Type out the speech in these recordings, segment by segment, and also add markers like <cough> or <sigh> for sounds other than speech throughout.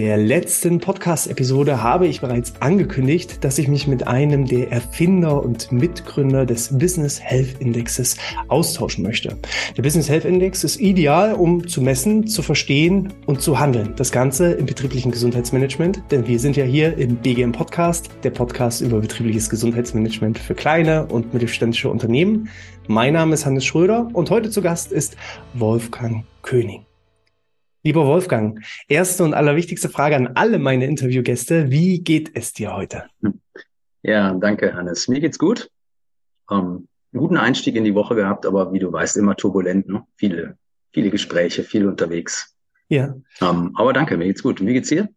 der letzten Podcast-Episode habe ich bereits angekündigt, dass ich mich mit einem der Erfinder und Mitgründer des Business Health Indexes austauschen möchte. Der Business Health Index ist ideal, um zu messen, zu verstehen und zu handeln. Das Ganze im betrieblichen Gesundheitsmanagement, denn wir sind ja hier im BGM Podcast, der Podcast über betriebliches Gesundheitsmanagement für kleine und mittelständische Unternehmen. Mein Name ist Hannes Schröder und heute zu Gast ist Wolfgang König. Lieber Wolfgang, erste und allerwichtigste Frage an alle meine Interviewgäste. Wie geht es dir heute? Ja, danke, Hannes. Mir geht's gut. Ähm, guten Einstieg in die Woche gehabt, aber wie du weißt, immer turbulent. Ne? Viele, viele Gespräche, viel unterwegs. Ja. Ähm, aber danke, mir geht's gut. Und wie geht's dir?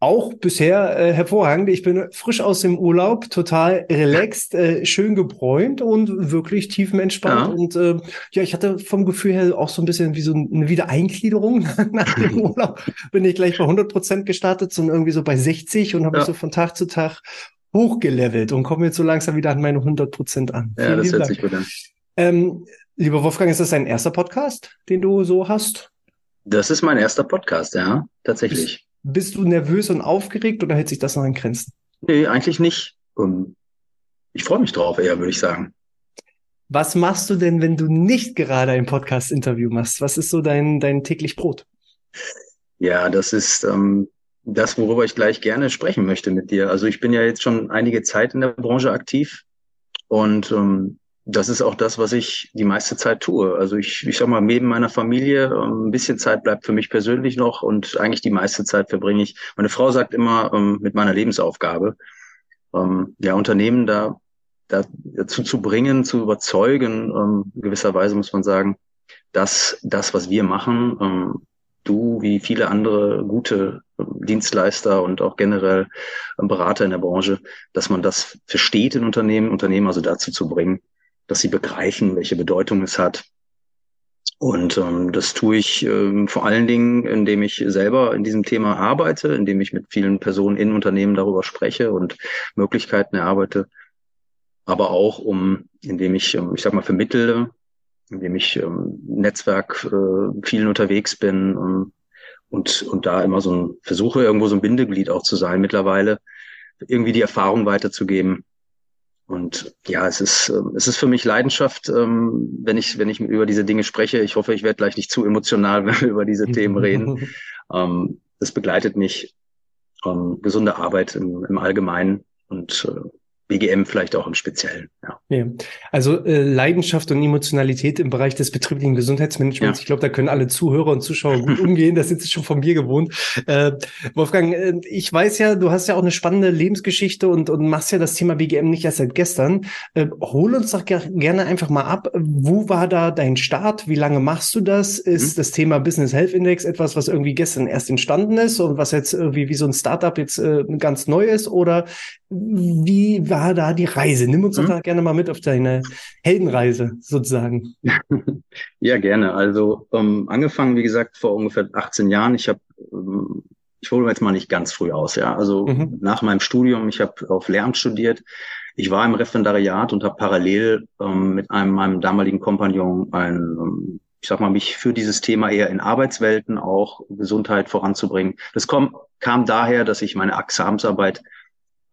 Auch bisher äh, hervorragend. Ich bin frisch aus dem Urlaub, total relaxed, äh, schön gebräunt und wirklich tiefenentspannt. Ja. Und äh, ja, ich hatte vom Gefühl her auch so ein bisschen wie so eine Wiedereingliederung <laughs> nach dem Urlaub. Bin ich gleich bei 100 Prozent gestartet, sondern irgendwie so bei 60 und habe ja. so von Tag zu Tag hochgelevelt und komme jetzt so langsam wieder an meine 100 Prozent an. Ja, Vielen das hört Dank. sich gut an. Ähm, lieber Wolfgang, ist das dein erster Podcast, den du so hast? Das ist mein erster Podcast, ja, tatsächlich. Bist du nervös und aufgeregt oder hält sich das noch in Grenzen? Nee, eigentlich nicht. Ich freue mich drauf eher, würde ich sagen. Was machst du denn, wenn du nicht gerade ein Podcast-Interview machst? Was ist so dein, dein täglich Brot? Ja, das ist ähm, das, worüber ich gleich gerne sprechen möchte mit dir. Also ich bin ja jetzt schon einige Zeit in der Branche aktiv und ähm, das ist auch das, was ich die meiste Zeit tue. Also ich, ich sag mal, neben meiner Familie ähm, ein bisschen Zeit bleibt für mich persönlich noch und eigentlich die meiste Zeit verbringe ich. Meine Frau sagt immer ähm, mit meiner Lebensaufgabe, ähm, ja Unternehmen da, da dazu zu bringen, zu überzeugen, gewisserweise muss man sagen, dass das, was wir machen, du wie viele andere gute Dienstleister und auch generell Berater in der Branche, dass man das versteht in Unternehmen, Unternehmen also dazu zu bringen, dass sie begreifen, welche Bedeutung es hat. Und ähm, das tue ich ähm, vor allen Dingen, indem ich selber in diesem Thema arbeite, indem ich mit vielen Personen in Unternehmen darüber spreche und Möglichkeiten erarbeite, aber auch um, indem ich, ähm, ich sag mal, vermittle, indem ich ähm, Netzwerk äh, vielen unterwegs bin ähm, und und da immer so ein versuche irgendwo so ein Bindeglied auch zu sein mittlerweile, irgendwie die Erfahrung weiterzugeben und ja, es ist, ähm, es ist für mich Leidenschaft, ähm, wenn ich, wenn ich über diese Dinge spreche. Ich hoffe, ich werde gleich nicht zu emotional, <laughs> wenn wir über diese Themen <laughs> reden. Ähm, das begleitet mich. Gesunde Arbeit im, im Allgemeinen und äh, BGM vielleicht auch im Speziellen. Ja. ja. Also äh, Leidenschaft und Emotionalität im Bereich des betrieblichen Gesundheitsmanagements. Ja. Ich glaube, da können alle Zuhörer und Zuschauer gut <laughs> umgehen. Das sind sie schon von mir gewohnt. Äh, Wolfgang, äh, ich weiß ja, du hast ja auch eine spannende Lebensgeschichte und, und machst ja das Thema BGM nicht erst seit gestern. Äh, hol uns doch gerne einfach mal ab. Wo war da dein Start? Wie lange machst du das? Ist mhm. das Thema Business Health Index etwas, was irgendwie gestern erst entstanden ist und was jetzt irgendwie wie so ein Startup jetzt äh, ganz neu ist? Oder wie war da die Reise? Nimm uns doch mhm. da gerne mal mit auf deine Heldenreise sozusagen. <laughs> ja, gerne. Also ähm, angefangen, wie gesagt, vor ungefähr 18 Jahren. Ich habe, ähm, ich hole jetzt mal nicht ganz früh aus, ja. Also mhm. nach meinem Studium, ich habe auf Lehramt studiert. Ich war im Referendariat und habe parallel ähm, mit einem meinem damaligen Kompagnon ein ähm, ich sag mal, mich für dieses Thema eher in Arbeitswelten auch Gesundheit voranzubringen. Das kom kam daher, dass ich meine Examensarbeit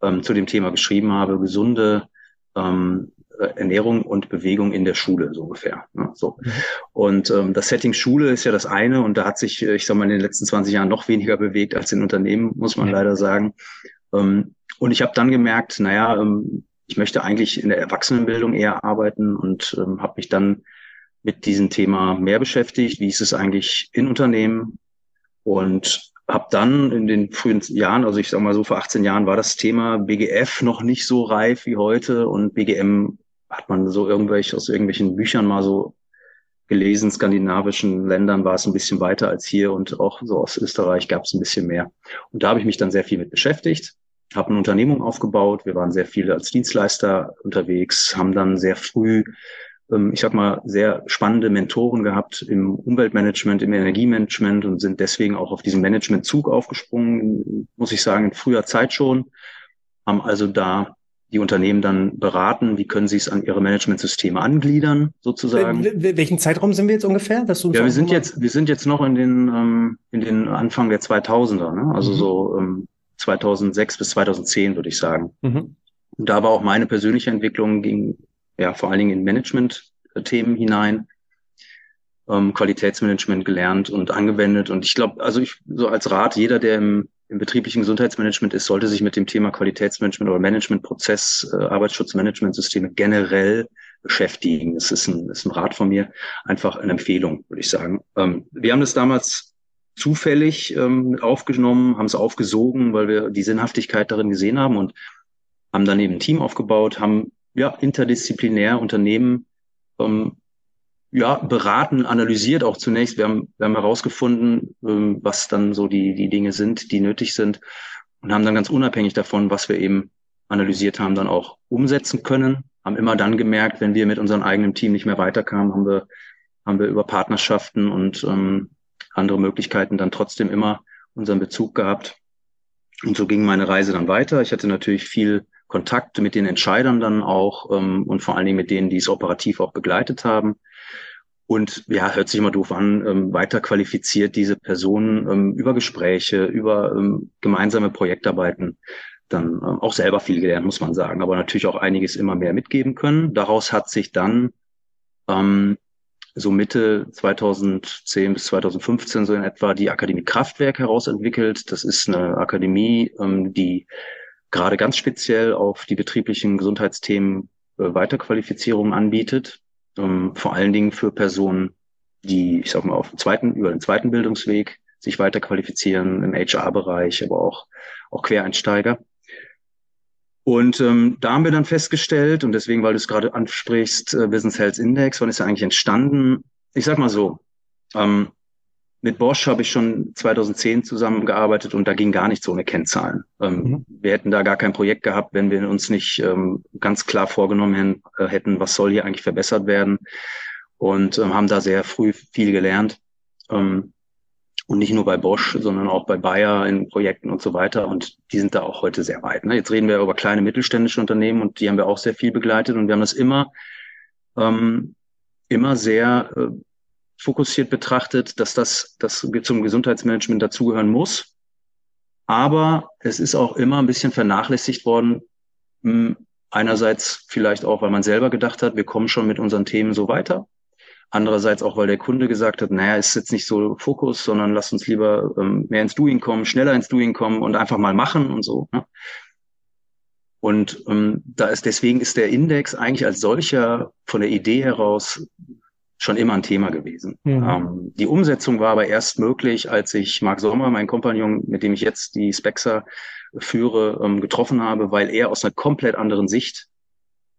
ähm, zu dem Thema geschrieben habe, gesunde ähm, Ernährung und Bewegung in der Schule, so ungefähr. Ne? So. Mhm. Und ähm, das Setting Schule ist ja das eine und da hat sich, äh, ich sag mal, in den letzten 20 Jahren noch weniger bewegt als in Unternehmen, muss man leider sagen. Ähm, und ich habe dann gemerkt, naja, ähm, ich möchte eigentlich in der Erwachsenenbildung eher arbeiten und ähm, habe mich dann mit diesem Thema mehr beschäftigt. Wie ist es eigentlich in Unternehmen? Und habe dann in den frühen Jahren, also ich sag mal so vor 18 Jahren, war das Thema BGF noch nicht so reif wie heute und BGM hat man so irgendwelche aus irgendwelchen Büchern mal so gelesen. Skandinavischen Ländern war es ein bisschen weiter als hier und auch so aus Österreich gab es ein bisschen mehr. Und da habe ich mich dann sehr viel mit beschäftigt, habe eine Unternehmung aufgebaut. Wir waren sehr viele als Dienstleister unterwegs, haben dann sehr früh ich sag mal, sehr spannende Mentoren gehabt im Umweltmanagement, im Energiemanagement und sind deswegen auch auf diesen Managementzug aufgesprungen, muss ich sagen, in früher Zeit schon, haben also da die Unternehmen dann beraten, wie können sie es an ihre Managementsysteme angliedern, sozusagen. Welchen Zeitraum sind wir jetzt ungefähr? Dass du ja, wir sind jetzt, wir sind jetzt noch in den, ähm, in den Anfang der 2000er, ne? also mhm. so ähm, 2006 bis 2010 würde ich sagen. Mhm. Und da war auch meine persönliche Entwicklung ging ja vor allen Dingen in Management-Themen hinein, ähm, Qualitätsmanagement gelernt und angewendet. Und ich glaube, also ich so als Rat, jeder, der im im betrieblichen Gesundheitsmanagement ist, sollte sich mit dem Thema Qualitätsmanagement oder Managementprozess, äh, Arbeitsschutzmanagementsysteme generell beschäftigen. Das ist ein, ist ein Rat von mir, einfach eine Empfehlung, würde ich sagen. Ähm, wir haben das damals zufällig ähm, aufgenommen, haben es aufgesogen, weil wir die Sinnhaftigkeit darin gesehen haben und haben dann eben ein Team aufgebaut, haben ja interdisziplinär Unternehmen ähm, ja, beraten, analysiert auch zunächst. Wir haben, wir haben herausgefunden, ähm, was dann so die, die Dinge sind, die nötig sind und haben dann ganz unabhängig davon, was wir eben analysiert haben, dann auch umsetzen können. Haben immer dann gemerkt, wenn wir mit unserem eigenen Team nicht mehr weiterkamen, haben wir, haben wir über Partnerschaften und ähm, andere Möglichkeiten dann trotzdem immer unseren Bezug gehabt. Und so ging meine Reise dann weiter. Ich hatte natürlich viel Kontakt mit den Entscheidern dann auch ähm, und vor allen Dingen mit denen, die es operativ auch begleitet haben und ja, hört sich immer doof an, ähm, weiter qualifiziert diese Personen ähm, über Gespräche, über ähm, gemeinsame Projektarbeiten dann ähm, auch selber viel gelernt, muss man sagen, aber natürlich auch einiges immer mehr mitgeben können. Daraus hat sich dann ähm, so Mitte 2010 bis 2015 so in etwa die Akademie Kraftwerk herausentwickelt. Das ist eine Akademie, ähm, die gerade ganz speziell auf die betrieblichen Gesundheitsthemen äh, Weiterqualifizierung anbietet ähm, vor allen Dingen für Personen, die, ich sag mal, auf dem zweiten, über den zweiten Bildungsweg sich weiter qualifizieren, im HR-Bereich, aber auch, auch Quereinsteiger. Und ähm, da haben wir dann festgestellt, und deswegen, weil du es gerade ansprichst, äh, Business Health Index, wann ist er eigentlich entstanden? Ich sag mal so, ähm, mit Bosch habe ich schon 2010 zusammengearbeitet und da ging gar nichts ohne Kennzahlen. Ähm, mhm. Wir hätten da gar kein Projekt gehabt, wenn wir uns nicht ähm, ganz klar vorgenommen äh, hätten, was soll hier eigentlich verbessert werden. Und ähm, haben da sehr früh viel gelernt. Ähm, und nicht nur bei Bosch, sondern auch bei Bayer in Projekten und so weiter. Und die sind da auch heute sehr weit. Ne? Jetzt reden wir über kleine mittelständische Unternehmen und die haben wir auch sehr viel begleitet und wir haben das immer, ähm, immer sehr äh, fokussiert betrachtet, dass das, das zum Gesundheitsmanagement dazugehören muss. Aber es ist auch immer ein bisschen vernachlässigt worden. Hm, einerseits vielleicht auch, weil man selber gedacht hat, wir kommen schon mit unseren Themen so weiter. Andererseits auch, weil der Kunde gesagt hat, naja, ist jetzt nicht so Fokus, sondern lass uns lieber ähm, mehr ins Doing kommen, schneller ins Doing kommen und einfach mal machen und so. Ne? Und ähm, da ist deswegen ist der Index eigentlich als solcher von der Idee heraus schon immer ein Thema gewesen. Mhm. Ähm, die Umsetzung war aber erst möglich, als ich Marc Sommer, mein Kompagnon, mit dem ich jetzt die Spexa führe, ähm, getroffen habe, weil er aus einer komplett anderen Sicht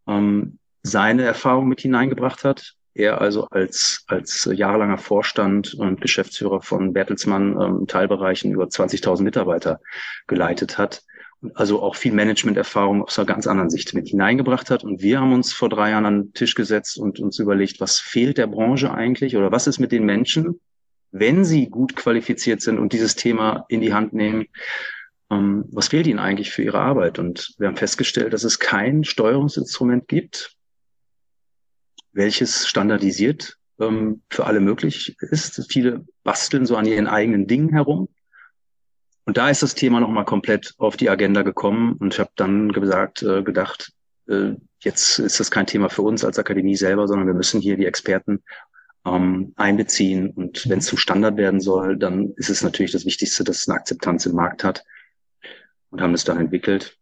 ähm, seine Erfahrung mit hineingebracht hat. Er also als, als jahrelanger Vorstand und Geschäftsführer von Bertelsmann ähm, Teilbereichen über 20.000 Mitarbeiter geleitet hat also auch viel Management-Erfahrung aus einer ganz anderen Sicht mit hineingebracht hat. Und wir haben uns vor drei Jahren an den Tisch gesetzt und uns überlegt, was fehlt der Branche eigentlich oder was ist mit den Menschen, wenn sie gut qualifiziert sind und dieses Thema in die Hand nehmen, ähm, was fehlt ihnen eigentlich für ihre Arbeit? Und wir haben festgestellt, dass es kein Steuerungsinstrument gibt, welches standardisiert ähm, für alle möglich ist. Viele basteln so an ihren eigenen Dingen herum und da ist das Thema nochmal komplett auf die Agenda gekommen und ich habe dann gesagt, äh, gedacht, äh, jetzt ist das kein Thema für uns als Akademie selber, sondern wir müssen hier die Experten ähm, einbeziehen. Und wenn es zum Standard werden soll, dann ist es natürlich das Wichtigste, dass es eine Akzeptanz im Markt hat und haben es dann entwickelt.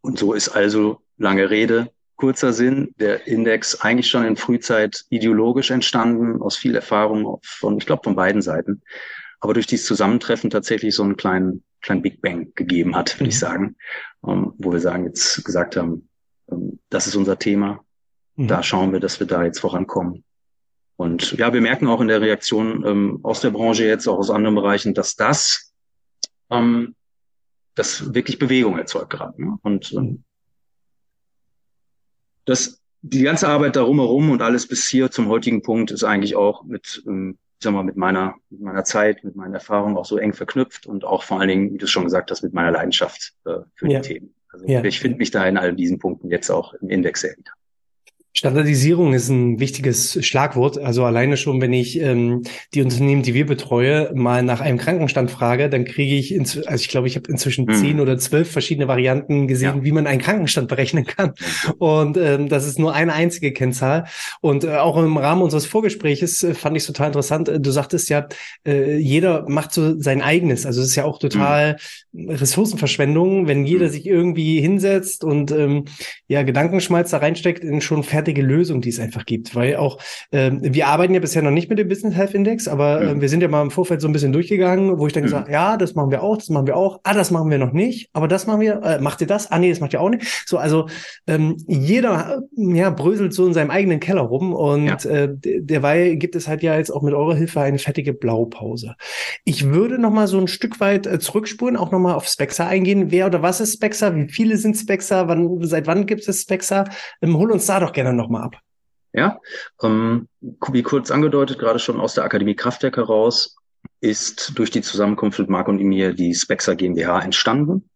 Und so ist also lange Rede, kurzer Sinn, der Index eigentlich schon in Frühzeit ideologisch entstanden, aus viel Erfahrung von, ich glaube, von beiden Seiten aber durch dieses Zusammentreffen tatsächlich so einen kleinen, kleinen Big Bang gegeben hat, würde mhm. ich sagen, ähm, wo wir sagen, jetzt gesagt haben, ähm, das ist unser Thema, mhm. da schauen wir, dass wir da jetzt vorankommen. Und ja, wir merken auch in der Reaktion ähm, aus der Branche jetzt, auch aus anderen Bereichen, dass das, ähm, das wirklich Bewegung erzeugt gerade. Ne? Und ähm, das, die ganze Arbeit darum herum und alles bis hier zum heutigen Punkt ist eigentlich auch mit ähm, sag mal, mit meiner, mit meiner Zeit, mit meinen Erfahrungen auch so eng verknüpft und auch vor allen Dingen, wie du schon gesagt hast, mit meiner Leidenschaft äh, für ja. die Themen. Also ja. ich finde mich da in all diesen Punkten jetzt auch im Index sehr wieder. Standardisierung ist ein wichtiges Schlagwort. Also alleine schon, wenn ich ähm, die Unternehmen, die wir betreue, mal nach einem Krankenstand frage, dann kriege ich, also ich glaube, ich habe inzwischen hm. zehn oder zwölf verschiedene Varianten gesehen, ja. wie man einen Krankenstand berechnen kann. Und ähm, das ist nur eine einzige Kennzahl. Und äh, auch im Rahmen unseres Vorgespräches äh, fand ich total interessant. Du sagtest ja, äh, jeder macht so sein eigenes. Also es ist ja auch total hm. Ressourcenverschwendung, wenn jeder hm. sich irgendwie hinsetzt und ähm, ja Gedankenschmalz da reinsteckt in schon fertig fertige Lösung, die es einfach gibt. Weil auch, ähm, wir arbeiten ja bisher noch nicht mit dem Business Health Index, aber äh, wir sind ja mal im Vorfeld so ein bisschen durchgegangen, wo ich dann mhm. gesagt ja, das machen wir auch, das machen wir auch, ah, das machen wir noch nicht, aber das machen wir, äh, macht ihr das? Ah, nee, das macht ihr auch nicht. So, also ähm, jeder ja, bröselt so in seinem eigenen Keller rum und ja. äh, derweil gibt es halt ja jetzt auch mit eurer Hilfe eine fertige Blaupause. Ich würde noch mal so ein Stück weit äh, zurückspulen, auch noch mal auf Spexa eingehen. Wer oder was ist Spexa? Wie viele sind Spexa? Wann, seit wann gibt es Spexa? Ähm, hol uns da doch gerne nochmal ab. Ja, ähm, wie kurz angedeutet, gerade schon aus der Akademie Kraftwerk heraus, ist durch die Zusammenkunft mit Marc und mir die Spexa GmbH entstanden.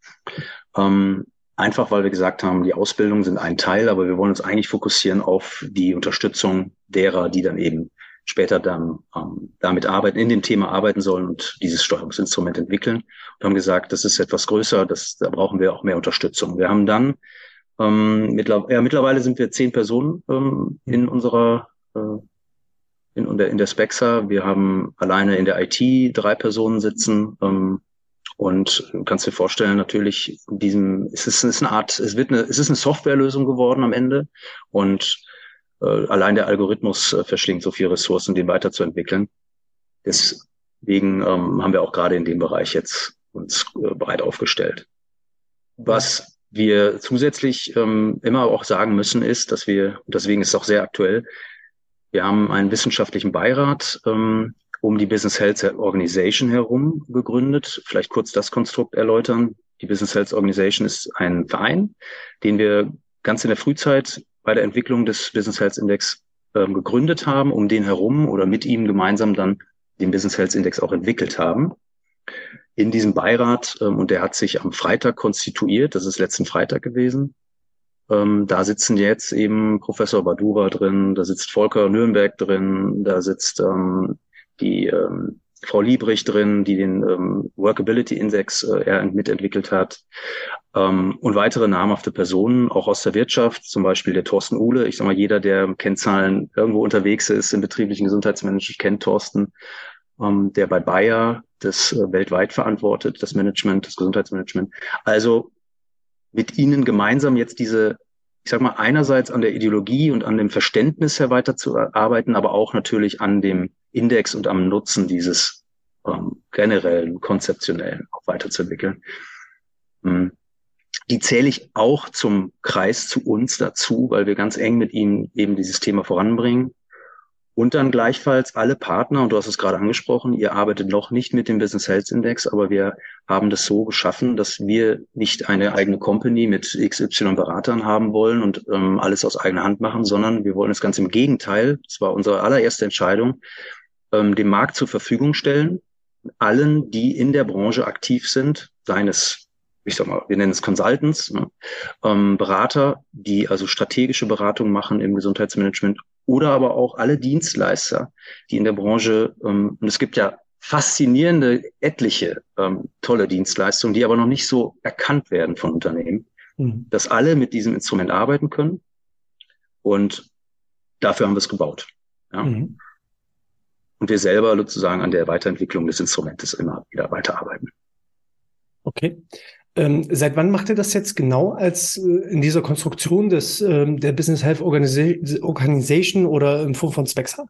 Ähm, einfach weil wir gesagt haben, die Ausbildungen sind ein Teil, aber wir wollen uns eigentlich fokussieren auf die Unterstützung derer, die dann eben später dann ähm, damit arbeiten, in dem Thema arbeiten sollen und dieses Steuerungsinstrument entwickeln. Und haben gesagt, das ist etwas größer, das, da brauchen wir auch mehr Unterstützung. Wir haben dann ähm, mittler ja, mittlerweile sind wir zehn Personen ähm, in unserer äh, in, in, der, in der Spexa. Wir haben alleine in der IT drei Personen sitzen. Ähm, und du kannst dir vorstellen, natürlich, in diesem, es ist, es ist eine Art, es wird eine, es ist eine Softwarelösung geworden am Ende. Und äh, allein der Algorithmus äh, verschlingt so viel Ressourcen, den weiterzuentwickeln. Deswegen ähm, haben wir auch gerade in dem Bereich jetzt uns äh, breit aufgestellt. Was wir zusätzlich ähm, immer auch sagen müssen, ist, dass wir, deswegen ist es auch sehr aktuell, wir haben einen wissenschaftlichen Beirat ähm, um die Business Health Organization herum gegründet. Vielleicht kurz das Konstrukt erläutern. Die Business Health Organization ist ein Verein, den wir ganz in der Frühzeit bei der Entwicklung des Business Health Index ähm, gegründet haben, um den herum oder mit ihm gemeinsam dann den Business Health Index auch entwickelt haben in diesem Beirat ähm, und der hat sich am Freitag konstituiert. Das ist letzten Freitag gewesen. Ähm, da sitzen jetzt eben Professor Badura drin, da sitzt Volker Nürnberg drin, da sitzt ähm, die ähm, Frau Liebrich drin, die den ähm, Workability Index äh, mitentwickelt hat. Ähm, und weitere namhafte Personen, auch aus der Wirtschaft, zum Beispiel der Thorsten Uhle. Ich sag mal, jeder, der Kennzahlen irgendwo unterwegs ist im betrieblichen Gesundheitsmanagement, kennt Thorsten ähm, der bei Bayer das äh, weltweit verantwortet, das Management, das Gesundheitsmanagement. Also mit ihnen gemeinsam jetzt diese, ich sag mal, einerseits an der Ideologie und an dem Verständnis her weiterzuarbeiten, aber auch natürlich an dem Index und am Nutzen dieses ähm, generellen, konzeptionellen auch weiterzuentwickeln. Mhm. Die zähle ich auch zum Kreis zu uns dazu, weil wir ganz eng mit ihnen eben dieses Thema voranbringen. Und dann gleichfalls alle Partner, und du hast es gerade angesprochen, ihr arbeitet noch nicht mit dem Business Health Index, aber wir haben das so geschaffen, dass wir nicht eine eigene Company mit XY Beratern haben wollen und ähm, alles aus eigener Hand machen, sondern wir wollen das Ganze im Gegenteil, das war unsere allererste Entscheidung, ähm, dem Markt zur Verfügung stellen, allen, die in der Branche aktiv sind, seines ich sag mal, wir nennen es Consultants, ne? ähm, Berater, die also strategische Beratung machen im Gesundheitsmanagement oder aber auch alle Dienstleister, die in der Branche, ähm, und es gibt ja faszinierende, etliche ähm, tolle Dienstleistungen, die aber noch nicht so erkannt werden von Unternehmen, mhm. dass alle mit diesem Instrument arbeiten können. Und dafür haben wir es gebaut. Ja? Mhm. Und wir selber sozusagen an der Weiterentwicklung des Instrumentes immer wieder weiterarbeiten. Okay. Ähm, seit wann macht ihr das jetzt genau als äh, in dieser Konstruktion des ähm, der Business Health Organisa Organization oder in Form von Spexa?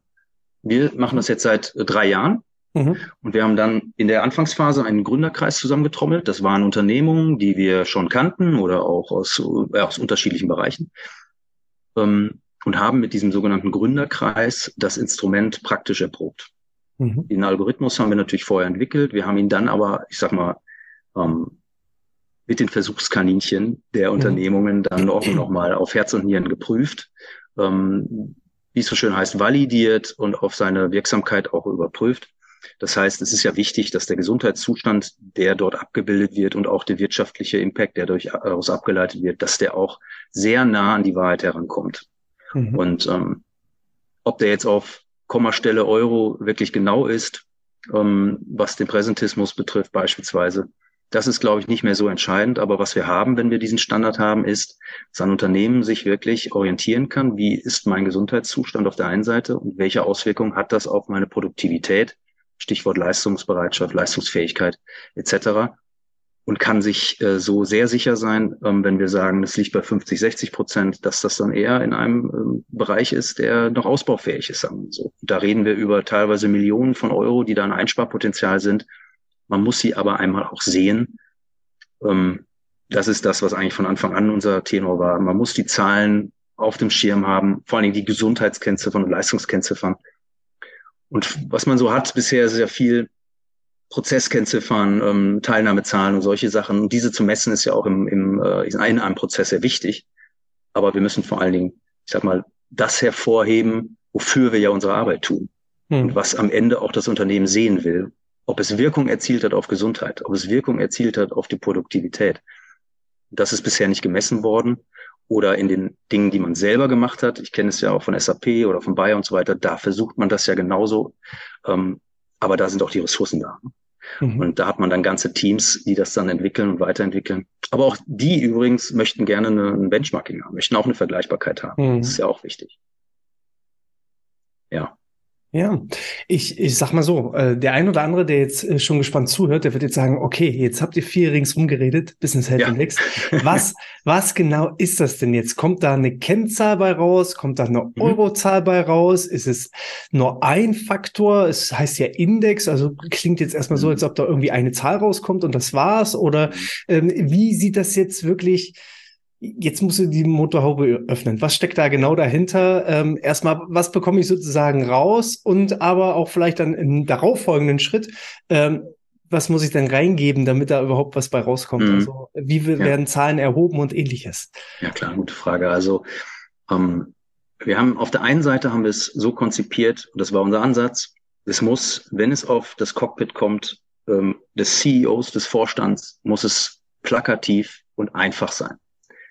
Wir machen das jetzt seit äh, drei Jahren. Mhm. Und wir haben dann in der Anfangsphase einen Gründerkreis zusammengetrommelt. Das waren Unternehmungen, die wir schon kannten oder auch aus, äh, aus unterschiedlichen Bereichen. Ähm, und haben mit diesem sogenannten Gründerkreis das Instrument praktisch erprobt. Mhm. Den Algorithmus haben wir natürlich vorher entwickelt. Wir haben ihn dann aber, ich sag mal, ähm, mit den Versuchskaninchen der mhm. Unternehmungen dann auch <clears throat> nochmal auf Herz und Nieren geprüft, ähm, wie es so schön heißt, validiert und auf seine Wirksamkeit auch überprüft. Das heißt, es ist ja wichtig, dass der Gesundheitszustand, der dort abgebildet wird und auch der wirtschaftliche Impact, der daraus abgeleitet wird, dass der auch sehr nah an die Wahrheit herankommt. Mhm. Und ähm, ob der jetzt auf Kommastelle Euro wirklich genau ist, ähm, was den Präsentismus betrifft beispielsweise, das ist, glaube ich, nicht mehr so entscheidend. Aber was wir haben, wenn wir diesen Standard haben, ist, dass ein Unternehmen sich wirklich orientieren kann, wie ist mein Gesundheitszustand auf der einen Seite und welche Auswirkungen hat das auf meine Produktivität, Stichwort Leistungsbereitschaft, Leistungsfähigkeit etc. Und kann sich äh, so sehr sicher sein, ähm, wenn wir sagen, das liegt bei 50, 60 Prozent, dass das dann eher in einem ähm, Bereich ist, der noch ausbaufähig ist. So. Da reden wir über teilweise Millionen von Euro, die da ein Einsparpotenzial sind man muss sie aber einmal auch sehen. Ähm, das ist das, was eigentlich von Anfang an unser Tenor war. Man muss die Zahlen auf dem Schirm haben, vor allen Dingen die Gesundheitskennziffern und Leistungskennziffern. Und was man so hat bisher ist sehr viel Prozesskennziffern, ähm, Teilnahmezahlen und solche Sachen. Und diese zu messen ist ja auch im, im, äh, in einem Prozess sehr wichtig. Aber wir müssen vor allen Dingen, ich sag mal, das hervorheben, wofür wir ja unsere Arbeit tun. Hm. Und was am Ende auch das Unternehmen sehen will ob es Wirkung erzielt hat auf Gesundheit, ob es Wirkung erzielt hat auf die Produktivität. Das ist bisher nicht gemessen worden oder in den Dingen, die man selber gemacht hat. Ich kenne es ja auch von SAP oder von Bayer und so weiter. Da versucht man das ja genauso. Ähm, aber da sind auch die Ressourcen da. Mhm. Und da hat man dann ganze Teams, die das dann entwickeln und weiterentwickeln. Aber auch die übrigens möchten gerne ein Benchmarking haben, möchten auch eine Vergleichbarkeit haben. Mhm. Das ist ja auch wichtig. Ja. Ja, ich, ich sag mal so, äh, der ein oder andere, der jetzt äh, schon gespannt zuhört, der wird jetzt sagen, okay, jetzt habt ihr vier ringsum geredet, Business Health ja. Index. <laughs> Was, was genau ist das denn jetzt? Kommt da eine Kennzahl bei raus? Kommt da eine mhm. Eurozahl bei raus? Ist es nur ein Faktor? Es heißt ja Index, also klingt jetzt erstmal so, mhm. als ob da irgendwie eine Zahl rauskommt und das war's. Oder ähm, wie sieht das jetzt wirklich Jetzt musst du die Motorhaube öffnen. Was steckt da genau dahinter? Ähm, erstmal, was bekomme ich sozusagen raus? Und aber auch vielleicht dann im darauffolgenden Schritt, ähm, was muss ich dann reingeben, damit da überhaupt was bei rauskommt? Mhm. Also, wie werden ja. Zahlen erhoben und ähnliches? Ja, klar, gute Frage. Also, ähm, wir haben auf der einen Seite haben wir es so konzipiert, und das war unser Ansatz, es muss, wenn es auf das Cockpit kommt, ähm, des CEOs, des Vorstands, muss es plakativ und einfach sein.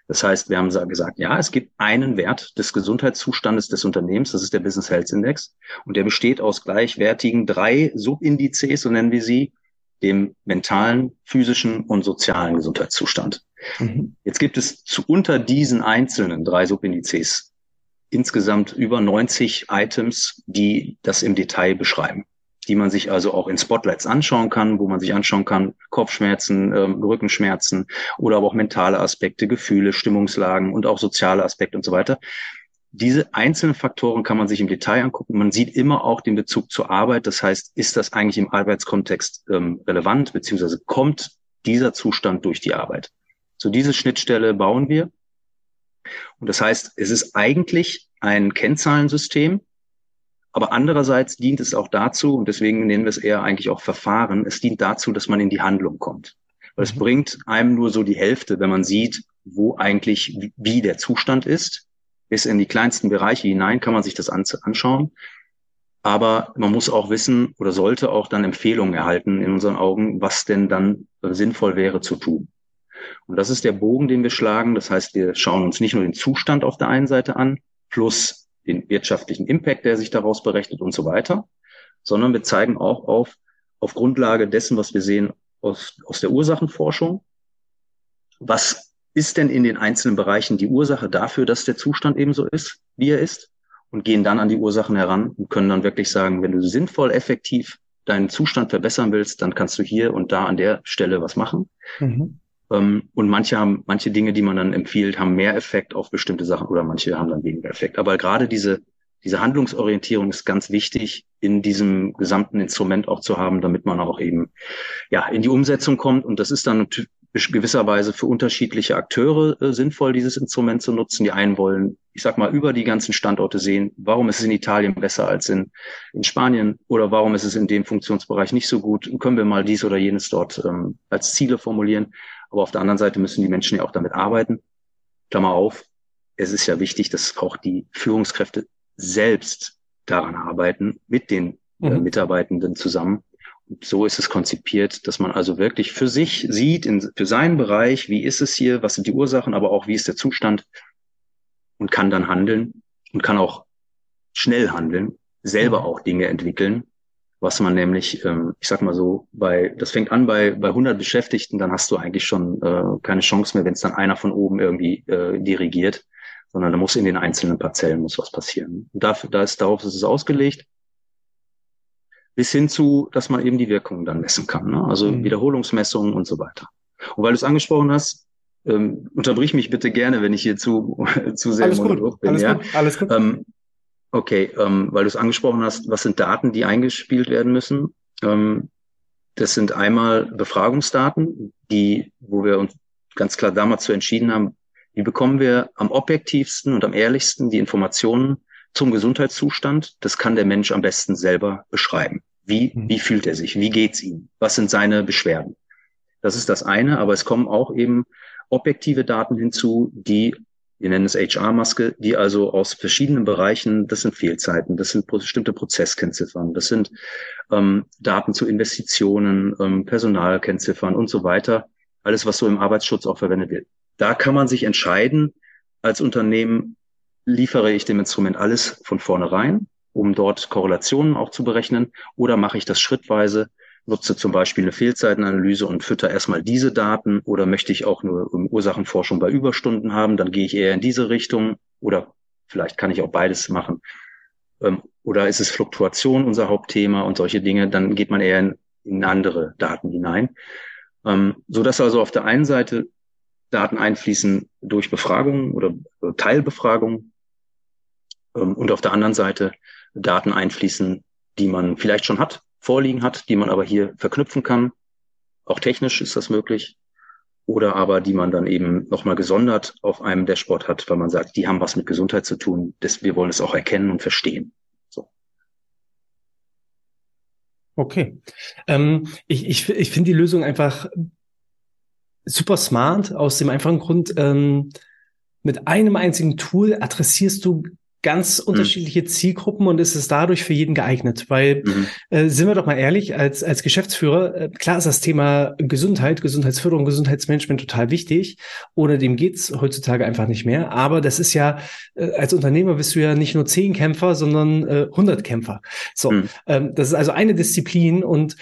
Das heißt, wir haben gesagt, ja, es gibt einen Wert des Gesundheitszustandes des Unternehmens, das ist der Business Health Index, und der besteht aus gleichwertigen drei Subindizes, so nennen wir sie, dem mentalen, physischen und sozialen Gesundheitszustand. Mhm. Jetzt gibt es zu unter diesen einzelnen drei Subindizes insgesamt über 90 Items, die das im Detail beschreiben die man sich also auch in Spotlights anschauen kann, wo man sich anschauen kann, Kopfschmerzen, äh, Rückenschmerzen oder aber auch mentale Aspekte, Gefühle, Stimmungslagen und auch soziale Aspekte und so weiter. Diese einzelnen Faktoren kann man sich im Detail angucken. Man sieht immer auch den Bezug zur Arbeit. Das heißt, ist das eigentlich im Arbeitskontext ähm, relevant, beziehungsweise kommt dieser Zustand durch die Arbeit? So diese Schnittstelle bauen wir. Und das heißt, es ist eigentlich ein Kennzahlensystem, aber andererseits dient es auch dazu, und deswegen nennen wir es eher eigentlich auch Verfahren, es dient dazu, dass man in die Handlung kommt. Weil es mhm. bringt einem nur so die Hälfte, wenn man sieht, wo eigentlich, wie der Zustand ist. Bis in die kleinsten Bereiche hinein kann man sich das anschauen. Aber man muss auch wissen oder sollte auch dann Empfehlungen erhalten in unseren Augen, was denn dann sinnvoll wäre zu tun. Und das ist der Bogen, den wir schlagen. Das heißt, wir schauen uns nicht nur den Zustand auf der einen Seite an, plus den wirtschaftlichen Impact, der sich daraus berechnet und so weiter, sondern wir zeigen auch auf, auf Grundlage dessen, was wir sehen aus, aus der Ursachenforschung, was ist denn in den einzelnen Bereichen die Ursache dafür, dass der Zustand eben so ist, wie er ist, und gehen dann an die Ursachen heran und können dann wirklich sagen, wenn du sinnvoll, effektiv deinen Zustand verbessern willst, dann kannst du hier und da an der Stelle was machen. Mhm. Ähm, und manche haben, manche Dinge, die man dann empfiehlt, haben mehr Effekt auf bestimmte Sachen oder manche haben dann weniger Effekt. Aber gerade diese, diese Handlungsorientierung ist ganz wichtig in diesem gesamten Instrument auch zu haben, damit man auch eben, ja, in die Umsetzung kommt. Und das ist dann gewisserweise für unterschiedliche Akteure äh, sinnvoll, dieses Instrument zu nutzen. Die einen wollen, ich sag mal, über die ganzen Standorte sehen, warum ist es in Italien besser als in, in Spanien oder warum ist es in dem Funktionsbereich nicht so gut? Können wir mal dies oder jenes dort ähm, als Ziele formulieren? Aber auf der anderen Seite müssen die Menschen ja auch damit arbeiten. Klammer auf, es ist ja wichtig, dass auch die Führungskräfte selbst daran arbeiten, mit den äh, mhm. Mitarbeitenden zusammen. Und so ist es konzipiert, dass man also wirklich für sich sieht, in, für seinen Bereich, wie ist es hier, was sind die Ursachen, aber auch wie ist der Zustand und kann dann handeln und kann auch schnell handeln, selber mhm. auch Dinge entwickeln, was man nämlich, ähm, ich sag mal so, bei, das fängt an bei, bei 100 Beschäftigten, dann hast du eigentlich schon äh, keine Chance mehr, wenn es dann einer von oben irgendwie äh, dirigiert, sondern da muss in den einzelnen Parzellen muss was passieren. Und dafür, da ist, darauf ist es ausgelegt, bis hin zu, dass man eben die Wirkungen dann messen kann, ne? also mhm. Wiederholungsmessungen und so weiter. Und weil du es angesprochen hast, ähm, unterbrich mich bitte gerne, wenn ich hier zu, <laughs> zu sehr alles gut, bin. Alles ja? gut, alles gut. Ähm, Okay, ähm, weil du es angesprochen hast, was sind Daten, die eingespielt werden müssen? Ähm, das sind einmal Befragungsdaten, die, wo wir uns ganz klar damals zu entschieden haben, wie bekommen wir am objektivsten und am ehrlichsten die Informationen zum Gesundheitszustand? Das kann der Mensch am besten selber beschreiben. Wie, mhm. wie fühlt er sich? Wie geht's ihm? Was sind seine Beschwerden? Das ist das eine, aber es kommen auch eben objektive Daten hinzu, die wir nennen es HR-Maske, die also aus verschiedenen Bereichen, das sind Fehlzeiten, das sind bestimmte Prozesskennziffern, das sind ähm, Daten zu Investitionen, ähm, Personalkennziffern und so weiter, alles, was so im Arbeitsschutz auch verwendet wird. Da kann man sich entscheiden, als Unternehmen liefere ich dem Instrument alles von vornherein, um dort Korrelationen auch zu berechnen, oder mache ich das schrittweise nutze zum Beispiel eine Fehlzeitenanalyse und fütter erstmal diese Daten oder möchte ich auch nur Ursachenforschung bei Überstunden haben, dann gehe ich eher in diese Richtung oder vielleicht kann ich auch beides machen. Ähm, oder ist es Fluktuation unser Hauptthema und solche Dinge, dann geht man eher in, in andere Daten hinein. Ähm, so dass also auf der einen Seite Daten einfließen durch Befragungen oder Teilbefragungen ähm, und auf der anderen Seite Daten einfließen, die man vielleicht schon hat, vorliegen hat, die man aber hier verknüpfen kann. Auch technisch ist das möglich. Oder aber die man dann eben nochmal gesondert auf einem Dashboard hat, weil man sagt, die haben was mit Gesundheit zu tun. Das, wir wollen es auch erkennen und verstehen. So. Okay. Ähm, ich ich, ich finde die Lösung einfach super smart aus dem einfachen Grund, ähm, mit einem einzigen Tool adressierst du ganz mhm. unterschiedliche Zielgruppen und ist es dadurch für jeden geeignet. Weil, mhm. äh, sind wir doch mal ehrlich, als, als Geschäftsführer, äh, klar ist das Thema Gesundheit, Gesundheitsförderung, Gesundheitsmanagement total wichtig. Ohne dem geht's heutzutage einfach nicht mehr. Aber das ist ja, äh, als Unternehmer bist du ja nicht nur zehn Kämpfer, sondern äh, 100 Kämpfer. So, mhm. ähm, das ist also eine Disziplin und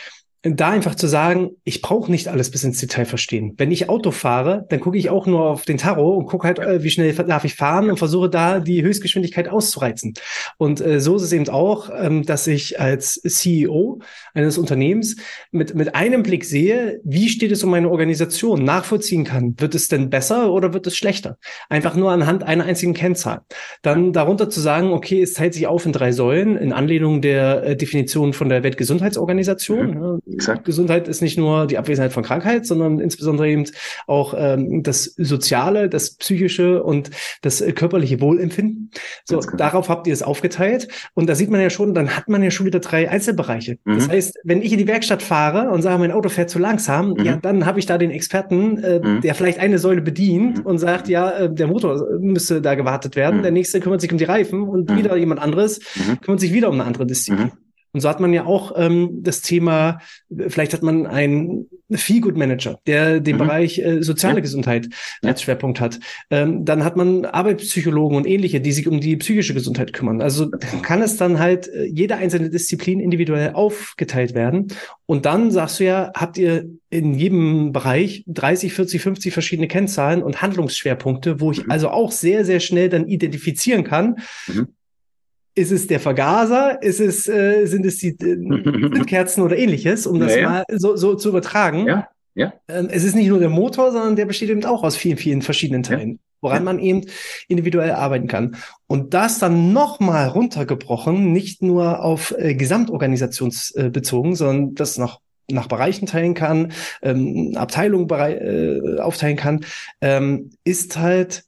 da einfach zu sagen, ich brauche nicht alles bis ins Detail verstehen. Wenn ich Auto fahre, dann gucke ich auch nur auf den Tarot und gucke halt, äh, wie schnell darf ich fahren und versuche da die Höchstgeschwindigkeit auszureizen. Und äh, so ist es eben auch, ähm, dass ich als CEO eines Unternehmens mit, mit einem Blick sehe, wie steht es um meine Organisation, nachvollziehen kann. Wird es denn besser oder wird es schlechter? Einfach nur anhand einer einzigen Kennzahl. Dann darunter zu sagen, okay, es teilt sich auf in drei Säulen, in Anlehnung der äh, Definition von der Weltgesundheitsorganisation. Mhm Exakt. Gesundheit ist nicht nur die Abwesenheit von Krankheit, sondern insbesondere eben auch ähm, das Soziale, das Psychische und das äh, körperliche Wohlempfinden. So, genau. darauf habt ihr es aufgeteilt. Und da sieht man ja schon, dann hat man ja schon wieder drei Einzelbereiche. Mhm. Das heißt, wenn ich in die Werkstatt fahre und sage, mein Auto fährt zu langsam, mhm. ja, dann habe ich da den Experten, äh, mhm. der vielleicht eine Säule bedient mhm. und sagt, ja, äh, der Motor müsste da gewartet werden. Mhm. Der nächste kümmert sich um die Reifen und mhm. wieder jemand anderes kümmert sich wieder um eine andere Disziplin. Und so hat man ja auch ähm, das Thema, vielleicht hat man einen Feel-Good Manager, der den mhm. Bereich äh, soziale ja. Gesundheit als Schwerpunkt hat. Ähm, dann hat man Arbeitspsychologen und ähnliche, die sich um die psychische Gesundheit kümmern. Also kann es dann halt äh, jede einzelne Disziplin individuell aufgeteilt werden. Und dann sagst du ja, habt ihr in jedem Bereich 30, 40, 50 verschiedene Kennzahlen und Handlungsschwerpunkte, wo ich mhm. also auch sehr, sehr schnell dann identifizieren kann, mhm ist es der Vergaser? Ist es, äh, sind es die äh, <laughs> Kerzen oder ähnliches, um das ja, mal so, so zu übertragen? Ja, ja. Ähm, es ist nicht nur der Motor, sondern der besteht eben auch aus vielen, vielen verschiedenen Teilen, ja. woran ja. man eben individuell arbeiten kann. Und das dann nochmal runtergebrochen, nicht nur auf äh, gesamtorganisationsbezogen, äh, sondern das noch nach Bereichen teilen kann, ähm, Abteilungen äh, aufteilen kann, ähm, ist halt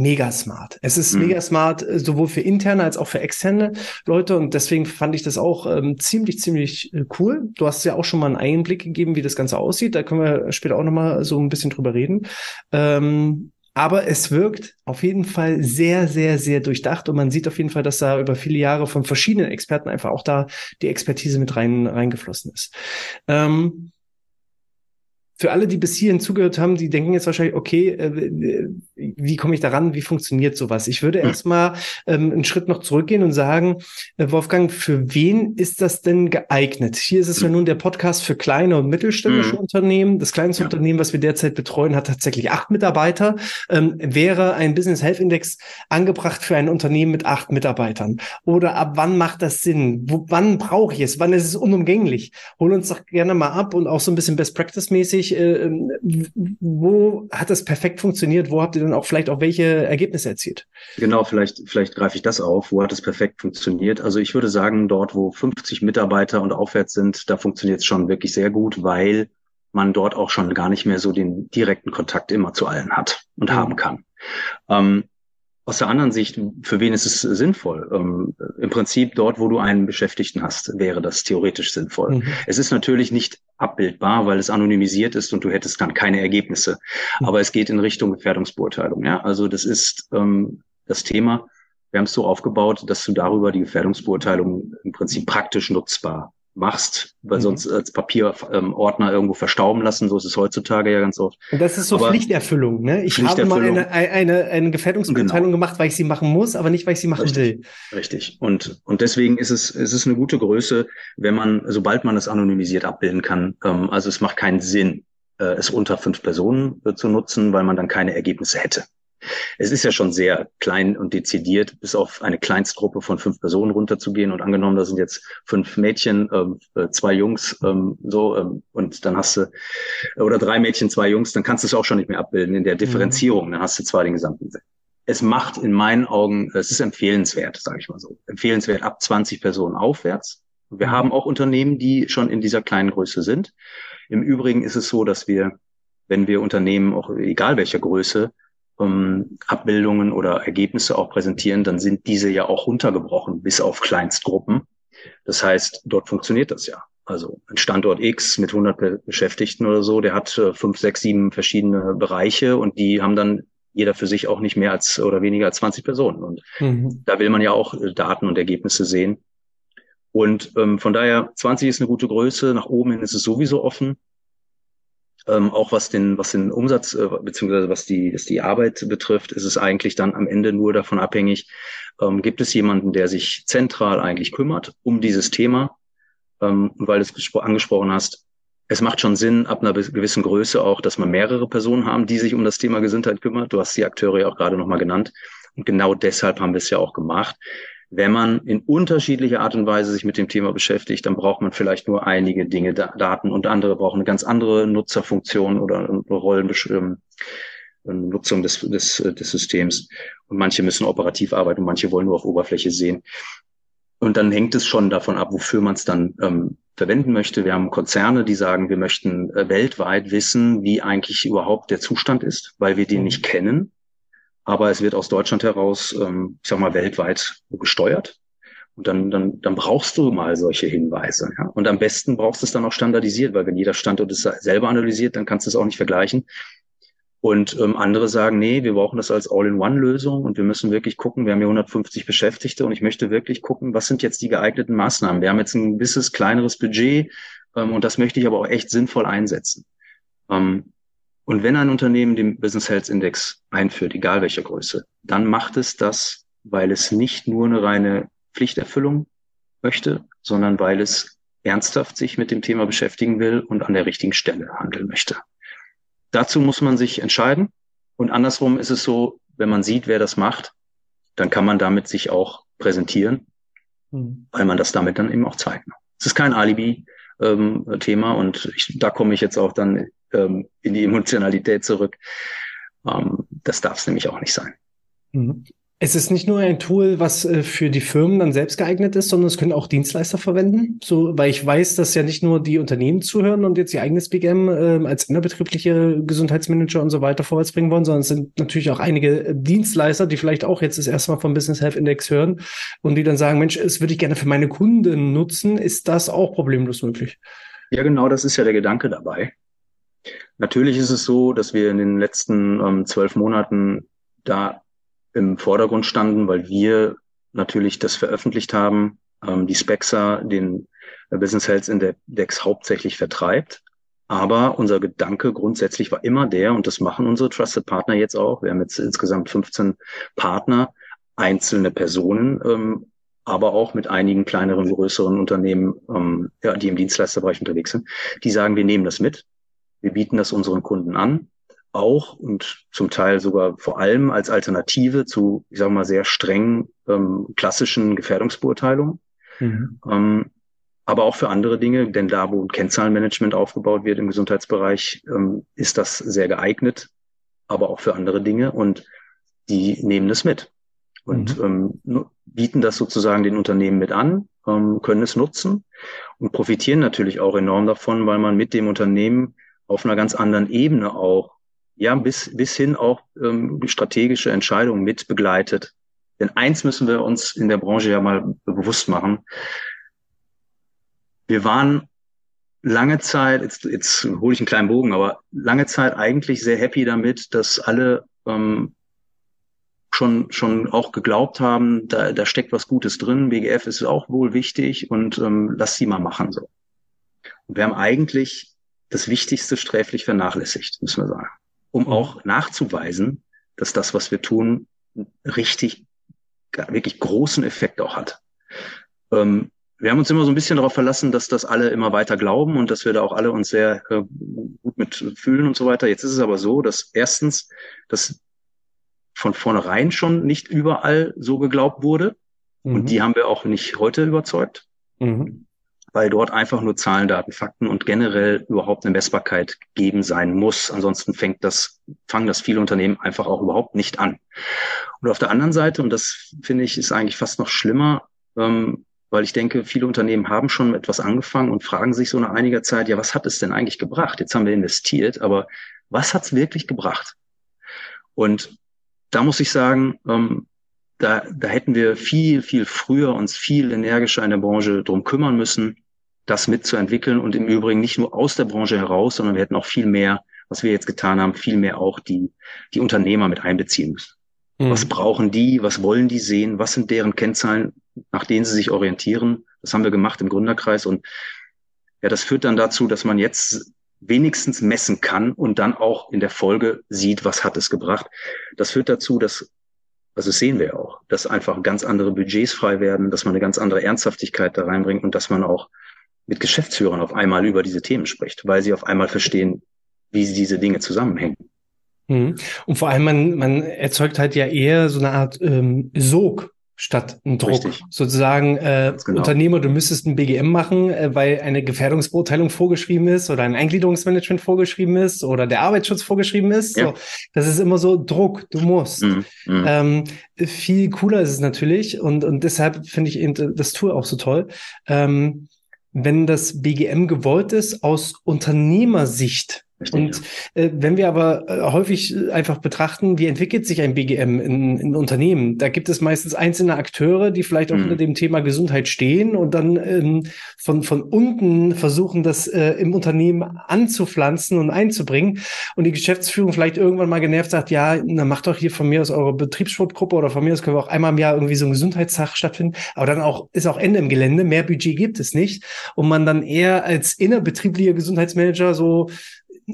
mega smart. Es ist mhm. mega smart, äh, sowohl für interne als auch für externe Leute. Und deswegen fand ich das auch ähm, ziemlich, ziemlich äh, cool. Du hast ja auch schon mal einen Einblick gegeben, wie das Ganze aussieht. Da können wir später auch noch mal so ein bisschen drüber reden. Ähm, aber es wirkt auf jeden Fall sehr, sehr, sehr durchdacht und man sieht auf jeden Fall, dass da über viele Jahre von verschiedenen Experten einfach auch da die Expertise mit rein reingeflossen ist. Ähm, für alle, die bis hierhin zugehört haben, die denken jetzt wahrscheinlich, okay, äh, wie komme ich daran? Wie funktioniert sowas? Ich würde hm. erstmal ähm, einen Schritt noch zurückgehen und sagen, äh, Wolfgang, für wen ist das denn geeignet? Hier ist es ja hm. nun der Podcast für kleine und mittelständische mhm. Unternehmen. Das kleinste ja. Unternehmen, was wir derzeit betreuen, hat tatsächlich acht Mitarbeiter. Ähm, wäre ein Business Health Index angebracht für ein Unternehmen mit acht Mitarbeitern? Oder ab wann macht das Sinn? Wo, wann brauche ich es? Wann ist es unumgänglich? Hol uns doch gerne mal ab und auch so ein bisschen Best Practice mäßig äh, ähm, wo hat das perfekt funktioniert? Wo habt ihr dann auch vielleicht auch welche Ergebnisse erzielt? Genau, vielleicht, vielleicht greife ich das auf. Wo hat es perfekt funktioniert? Also ich würde sagen, dort, wo 50 Mitarbeiter und aufwärts sind, da funktioniert es schon wirklich sehr gut, weil man dort auch schon gar nicht mehr so den direkten Kontakt immer zu allen hat und mhm. haben kann. Ähm, aus der anderen Sicht, für wen ist es sinnvoll? Ähm, Im Prinzip dort, wo du einen Beschäftigten hast, wäre das theoretisch sinnvoll. Mhm. Es ist natürlich nicht abbildbar, weil es anonymisiert ist und du hättest dann keine Ergebnisse. Mhm. Aber es geht in Richtung Gefährdungsbeurteilung. Ja, also das ist ähm, das Thema. Wir haben es so aufgebaut, dass du darüber die Gefährdungsbeurteilung im Prinzip praktisch nutzbar machst, weil mhm. sonst als Papierordner ähm, irgendwo verstauben lassen. So ist es heutzutage ja ganz oft. Und das ist so aber Pflichterfüllung, ne? Ich habe mal eine, eine, eine Gefährdungsbeurteilung genau. gemacht, weil ich sie machen muss, aber nicht, weil ich sie machen Richtig. will. Richtig. Und, und deswegen ist es, ist es eine gute Größe, wenn man, sobald man es anonymisiert abbilden kann. Ähm, also es macht keinen Sinn, äh, es unter fünf Personen äh, zu nutzen, weil man dann keine Ergebnisse hätte. Es ist ja schon sehr klein und dezidiert, bis auf eine Kleinstgruppe von fünf Personen runterzugehen. Und angenommen, da sind jetzt fünf Mädchen, ähm, äh, zwei Jungs, ähm, so, ähm, und dann hast du, oder drei Mädchen, zwei Jungs, dann kannst du es auch schon nicht mehr abbilden in der mhm. Differenzierung. Dann hast du zwar den gesamten es macht in meinen Augen, es ist empfehlenswert, sage ich mal so, empfehlenswert ab 20 Personen aufwärts. Wir mhm. haben auch Unternehmen, die schon in dieser kleinen Größe sind. Im Übrigen ist es so, dass wir, wenn wir Unternehmen, auch egal welcher Größe, ähm, Abbildungen oder Ergebnisse auch präsentieren, dann sind diese ja auch runtergebrochen bis auf Kleinstgruppen. Das heißt, dort funktioniert das ja. Also ein Standort X mit 100 Beschäftigten oder so, der hat äh, fünf, sechs, sieben verschiedene Bereiche und die haben dann jeder für sich auch nicht mehr als oder weniger als 20 Personen. Und mhm. da will man ja auch äh, Daten und Ergebnisse sehen. Und ähm, von daher 20 ist eine gute Größe. Nach oben hin ist es sowieso offen. Ähm, auch was den, was den Umsatz äh, beziehungsweise was die, was die Arbeit betrifft, ist es eigentlich dann am Ende nur davon abhängig, ähm, gibt es jemanden, der sich zentral eigentlich kümmert um dieses Thema. Ähm, weil du es angesprochen hast, es macht schon Sinn, ab einer gewissen Größe auch, dass man mehrere Personen haben, die sich um das Thema Gesundheit kümmert. Du hast die Akteure ja auch gerade nochmal genannt. Und genau deshalb haben wir es ja auch gemacht wenn man in unterschiedlicher Art und Weise sich mit dem Thema beschäftigt, dann braucht man vielleicht nur einige Dinge, Daten und andere brauchen eine ganz andere Nutzerfunktion oder Rollennutzung ähm, des, des, des Systems. Und manche müssen operativ arbeiten, manche wollen nur auf Oberfläche sehen. Und dann hängt es schon davon ab, wofür man es dann ähm, verwenden möchte. Wir haben Konzerne, die sagen, wir möchten äh, weltweit wissen, wie eigentlich überhaupt der Zustand ist, weil wir den mhm. nicht kennen aber es wird aus Deutschland heraus, ähm, ich sag mal, weltweit gesteuert. Und dann, dann, dann brauchst du mal solche Hinweise. Ja? Und am besten brauchst du es dann auch standardisiert, weil wenn jeder Standort es selber analysiert, dann kannst du es auch nicht vergleichen. Und ähm, andere sagen, nee, wir brauchen das als All-in-One-Lösung und wir müssen wirklich gucken, wir haben hier 150 Beschäftigte und ich möchte wirklich gucken, was sind jetzt die geeigneten Maßnahmen. Wir haben jetzt ein gewisses kleineres Budget ähm, und das möchte ich aber auch echt sinnvoll einsetzen. Ähm, und wenn ein Unternehmen den Business Health Index einführt, egal welcher Größe, dann macht es das, weil es nicht nur eine reine Pflichterfüllung möchte, sondern weil es ernsthaft sich mit dem Thema beschäftigen will und an der richtigen Stelle handeln möchte. Dazu muss man sich entscheiden. Und andersrum ist es so, wenn man sieht, wer das macht, dann kann man damit sich auch präsentieren, mhm. weil man das damit dann eben auch zeigt. Es ist kein Alibi-Thema ähm, und ich, da komme ich jetzt auch dann ähm, in die Emotionalität zurück. Ähm, das darf es nämlich auch nicht sein. Mhm. Es ist nicht nur ein Tool, was äh, für die Firmen dann selbst geeignet ist, sondern es können auch Dienstleister verwenden. So, weil ich weiß, dass ja nicht nur die Unternehmen zuhören und jetzt ihr eigenes BGM äh, als innerbetriebliche Gesundheitsmanager und so weiter vorwärts bringen wollen, sondern es sind natürlich auch einige äh, Dienstleister, die vielleicht auch jetzt das erste Mal vom Business Health Index hören und die dann sagen, Mensch, es würde ich gerne für meine Kunden nutzen. Ist das auch problemlos möglich? Ja, genau, das ist ja der Gedanke dabei. Natürlich ist es so, dass wir in den letzten ähm, zwölf Monaten da im Vordergrund standen, weil wir natürlich das veröffentlicht haben, ähm, die Spexa den Business Health Index hauptsächlich vertreibt. Aber unser Gedanke grundsätzlich war immer der, und das machen unsere Trusted Partner jetzt auch. Wir haben jetzt insgesamt 15 Partner, einzelne Personen, ähm, aber auch mit einigen kleineren, größeren Unternehmen, ähm, ja, die im Dienstleisterbereich unterwegs sind, die sagen, wir nehmen das mit. Wir bieten das unseren Kunden an auch und zum Teil sogar vor allem als Alternative zu, ich sage mal, sehr strengen ähm, klassischen Gefährdungsbeurteilungen. Mhm. Ähm, aber auch für andere Dinge, denn da, wo ein Kennzahlenmanagement aufgebaut wird im Gesundheitsbereich, ähm, ist das sehr geeignet, aber auch für andere Dinge und die nehmen das mit und mhm. ähm, bieten das sozusagen den Unternehmen mit an, ähm, können es nutzen und profitieren natürlich auch enorm davon, weil man mit dem Unternehmen auf einer ganz anderen Ebene auch ja, bis, bis hin auch ähm, strategische Entscheidungen mit begleitet. Denn eins müssen wir uns in der Branche ja mal bewusst machen. Wir waren lange Zeit, jetzt, jetzt hole ich einen kleinen Bogen, aber lange Zeit eigentlich sehr happy damit, dass alle ähm, schon, schon auch geglaubt haben, da, da steckt was Gutes drin, BGF ist auch wohl wichtig und ähm, lass sie mal machen so. Und wir haben eigentlich das Wichtigste sträflich vernachlässigt, müssen wir sagen um mhm. auch nachzuweisen, dass das, was wir tun, richtig, wirklich großen Effekt auch hat. Ähm, wir haben uns immer so ein bisschen darauf verlassen, dass das alle immer weiter glauben und dass wir da auch alle uns sehr äh, gut mit fühlen und so weiter. Jetzt ist es aber so, dass erstens, dass von vornherein schon nicht überall so geglaubt wurde. Mhm. Und die haben wir auch nicht heute überzeugt. Mhm weil dort einfach nur Zahlen, Daten, Fakten und generell überhaupt eine Messbarkeit geben sein muss. Ansonsten fängt das, fangen das viele Unternehmen einfach auch überhaupt nicht an. Und auf der anderen Seite, und das finde ich ist eigentlich fast noch schlimmer, ähm, weil ich denke, viele Unternehmen haben schon etwas angefangen und fragen sich so nach einiger Zeit, ja, was hat es denn eigentlich gebracht? Jetzt haben wir investiert, aber was hat es wirklich gebracht? Und da muss ich sagen, ähm, da, da hätten wir viel, viel früher uns viel energischer in der Branche drum kümmern müssen, das mitzuentwickeln und im Übrigen nicht nur aus der Branche heraus, sondern wir hätten auch viel mehr, was wir jetzt getan haben, viel mehr auch die, die Unternehmer mit einbeziehen müssen. Mhm. Was brauchen die? Was wollen die sehen? Was sind deren Kennzahlen, nach denen sie sich orientieren? Das haben wir gemacht im Gründerkreis und ja, das führt dann dazu, dass man jetzt wenigstens messen kann und dann auch in der Folge sieht, was hat es gebracht. Das führt dazu, dass also das sehen wir auch, dass einfach ganz andere Budgets frei werden, dass man eine ganz andere Ernsthaftigkeit da reinbringt und dass man auch mit Geschäftsführern auf einmal über diese Themen spricht, weil sie auf einmal verstehen, wie diese Dinge zusammenhängen. Mhm. Und vor allem, man, man erzeugt halt ja eher so eine Art ähm, Sog statt ein Druck. Richtig. Sozusagen, äh, genau. Unternehmer, du müsstest ein BGM machen, äh, weil eine Gefährdungsbeurteilung vorgeschrieben ist oder ein Eingliederungsmanagement vorgeschrieben ist oder der Arbeitsschutz vorgeschrieben ist. Ja. So, das ist immer so Druck, du musst. Mhm. Mhm. Ähm, viel cooler ist es natürlich und, und deshalb finde ich eben das Tool auch so toll. Ähm, wenn das BGM gewollt ist aus Unternehmersicht, und äh, wenn wir aber äh, häufig äh, einfach betrachten, wie entwickelt sich ein BGM in, in Unternehmen, da gibt es meistens einzelne Akteure, die vielleicht auch mhm. unter dem Thema Gesundheit stehen und dann ähm, von, von unten versuchen, das äh, im Unternehmen anzupflanzen und einzubringen. Und die Geschäftsführung vielleicht irgendwann mal genervt sagt, ja, na macht doch hier von mir aus eure Betriebssportgruppe oder von mir aus können wir auch einmal im Jahr irgendwie so ein Gesundheitstag stattfinden. Aber dann auch ist auch Ende im Gelände, mehr Budget gibt es nicht. Und man dann eher als innerbetrieblicher Gesundheitsmanager so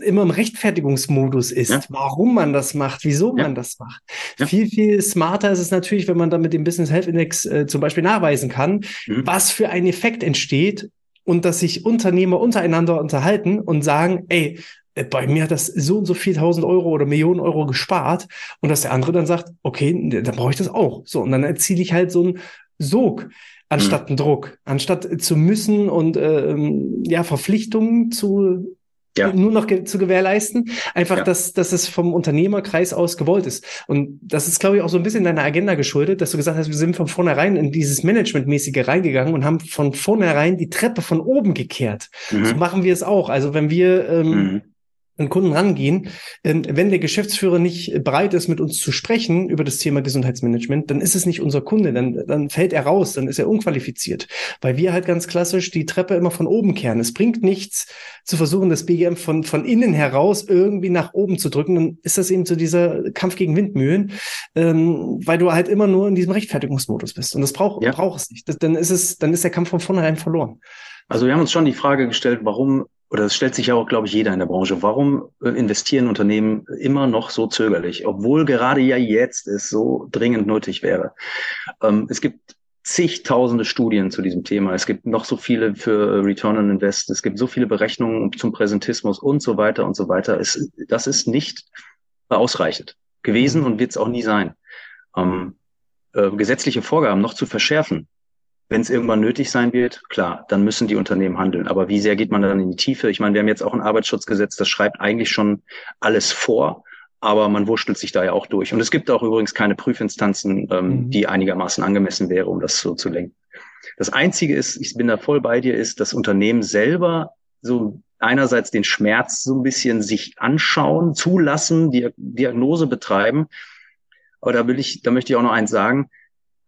immer im Rechtfertigungsmodus ist, ja. warum man das macht, wieso ja. man das macht. Ja. Viel, viel smarter ist es natürlich, wenn man dann mit dem Business Health Index äh, zum Beispiel nachweisen kann, mhm. was für ein Effekt entsteht und dass sich Unternehmer untereinander unterhalten und sagen, ey, äh, bei mir hat das so und so viel tausend Euro oder Millionen Euro gespart und dass der andere dann sagt, okay, dann brauche ich das auch. So, und dann erziele ich halt so einen Sog anstatt mhm. einen Druck, anstatt zu müssen und äh, ja Verpflichtungen zu ja. nur noch ge zu gewährleisten. Einfach, ja. dass, dass es vom Unternehmerkreis aus gewollt ist. Und das ist, glaube ich, auch so ein bisschen deiner Agenda geschuldet, dass du gesagt hast, wir sind von vornherein in dieses Managementmäßige reingegangen und haben von vornherein die Treppe von oben gekehrt. Mhm. So machen wir es auch. Also wenn wir ähm, mhm an Kunden rangehen. Wenn der Geschäftsführer nicht bereit ist, mit uns zu sprechen über das Thema Gesundheitsmanagement, dann ist es nicht unser Kunde, dann, dann fällt er raus, dann ist er unqualifiziert. Weil wir halt ganz klassisch die Treppe immer von oben kehren. Es bringt nichts zu versuchen, das BGM von, von innen heraus irgendwie nach oben zu drücken. Dann ist das eben so dieser Kampf gegen Windmühlen, ähm, weil du halt immer nur in diesem Rechtfertigungsmodus bist. Und das braucht ja. braucht es nicht. Das, dann ist es, dann ist der Kampf von vornherein verloren. Also wir haben uns schon die Frage gestellt, warum oder es stellt sich ja auch, glaube ich, jeder in der Branche. Warum äh, investieren Unternehmen immer noch so zögerlich, obwohl gerade ja jetzt es so dringend nötig wäre? Ähm, es gibt zigtausende Studien zu diesem Thema. Es gibt noch so viele für Return on Invest. Es gibt so viele Berechnungen zum Präsentismus und so weiter und so weiter. Es, das ist nicht ausreichend gewesen und wird es auch nie sein. Ähm, äh, gesetzliche Vorgaben noch zu verschärfen, wenn es irgendwann nötig sein wird, klar, dann müssen die Unternehmen handeln. Aber wie sehr geht man dann in die Tiefe? Ich meine, wir haben jetzt auch ein Arbeitsschutzgesetz, das schreibt eigentlich schon alles vor, aber man wurschtelt sich da ja auch durch. Und es gibt auch übrigens keine Prüfinstanzen, ähm, mhm. die einigermaßen angemessen wäre, um das so zu lenken. Das Einzige ist, ich bin da voll bei dir, ist, das Unternehmen selber so einerseits den Schmerz so ein bisschen sich anschauen, zulassen, die Diagnose betreiben. Aber da will ich, da möchte ich auch noch eins sagen.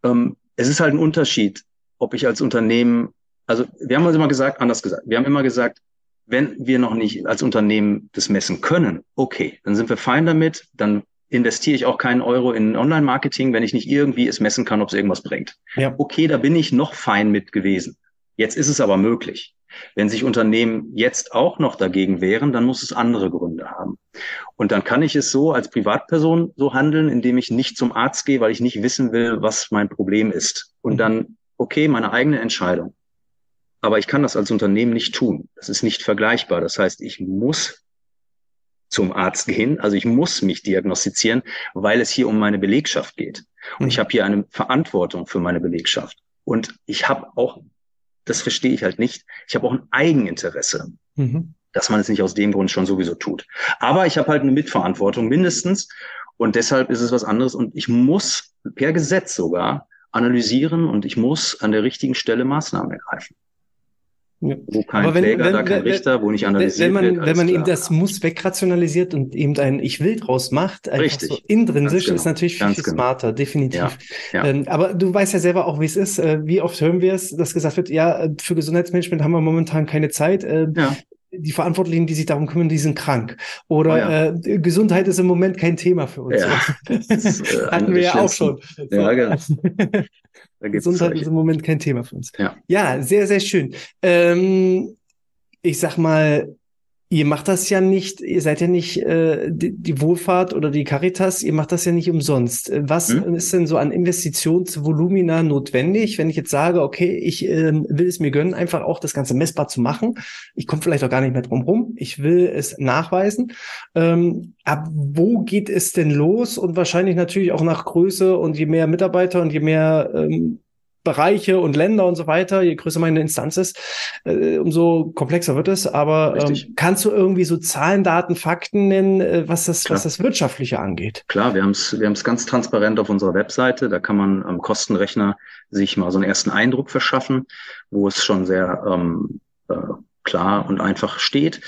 Ähm, es ist halt ein Unterschied, ob ich als Unternehmen, also wir haben uns immer gesagt, anders gesagt, wir haben immer gesagt, wenn wir noch nicht als Unternehmen das messen können, okay, dann sind wir fein damit, dann investiere ich auch keinen Euro in Online-Marketing, wenn ich nicht irgendwie es messen kann, ob es irgendwas bringt. Ja. Okay, da bin ich noch fein mit gewesen. Jetzt ist es aber möglich. Wenn sich Unternehmen jetzt auch noch dagegen wehren, dann muss es andere Gründe haben. Und dann kann ich es so als Privatperson so handeln, indem ich nicht zum Arzt gehe, weil ich nicht wissen will, was mein Problem ist. Und dann okay, meine eigene Entscheidung. Aber ich kann das als Unternehmen nicht tun. Das ist nicht vergleichbar. Das heißt, ich muss zum Arzt gehen, also ich muss mich diagnostizieren, weil es hier um meine Belegschaft geht. Und ich mhm. habe hier eine Verantwortung für meine Belegschaft. Und ich habe auch, das verstehe ich halt nicht, ich habe auch ein Eigeninteresse, mhm. dass man es nicht aus dem Grund schon sowieso tut. Aber ich habe halt eine Mitverantwortung mindestens. Und deshalb ist es was anderes. Und ich muss per Gesetz sogar analysieren und ich muss an der richtigen Stelle Maßnahmen ergreifen. Ja. Wo kein wenn, Kläger, wenn, da kein wenn, Richter, wo nicht analysiert wenn man, wird. Wenn man klar. eben das Muss wegrationalisiert und eben ein Ich will draus macht, einfach Richtig. so intrinsisch, genau. ist natürlich viel, viel genau. smarter, definitiv. Ja. Ja. Ähm, aber du weißt ja selber auch, wie es ist. Äh, wie oft hören wir es, dass gesagt wird, ja, äh, für Gesundheitsmanagement haben wir momentan keine Zeit. Äh, ja die Verantwortlichen, die sich darum kümmern, die sind krank. Oder oh ja. äh, Gesundheit ist im Moment kein Thema für uns. Ja, <laughs> das, äh, hatten wir ja auch schon. Ja, genau. <laughs> Gesundheit ist im Moment kein Thema für uns. Ja, ja sehr, sehr schön. Ähm, ich sag mal, Ihr macht das ja nicht, ihr seid ja nicht äh, die, die Wohlfahrt oder die Caritas, ihr macht das ja nicht umsonst. Äh, was hm? ist denn so an Investitionsvolumina notwendig, wenn ich jetzt sage, okay, ich äh, will es mir gönnen, einfach auch das Ganze messbar zu machen. Ich komme vielleicht auch gar nicht mehr drum rum. Ich will es nachweisen. Ähm, ab wo geht es denn los? Und wahrscheinlich natürlich auch nach Größe und je mehr Mitarbeiter und je mehr ähm, Bereiche und Länder und so weiter, je größer meine Instanz ist, äh, umso komplexer wird es. Aber ähm, kannst du irgendwie so Zahlen, Daten, Fakten nennen, äh, was das, Klar. was das Wirtschaftliche angeht? Klar, wir haben es wir haben's ganz transparent auf unserer Webseite. Da kann man am Kostenrechner sich mal so einen ersten Eindruck verschaffen, wo es schon sehr ähm, äh, klar und einfach steht.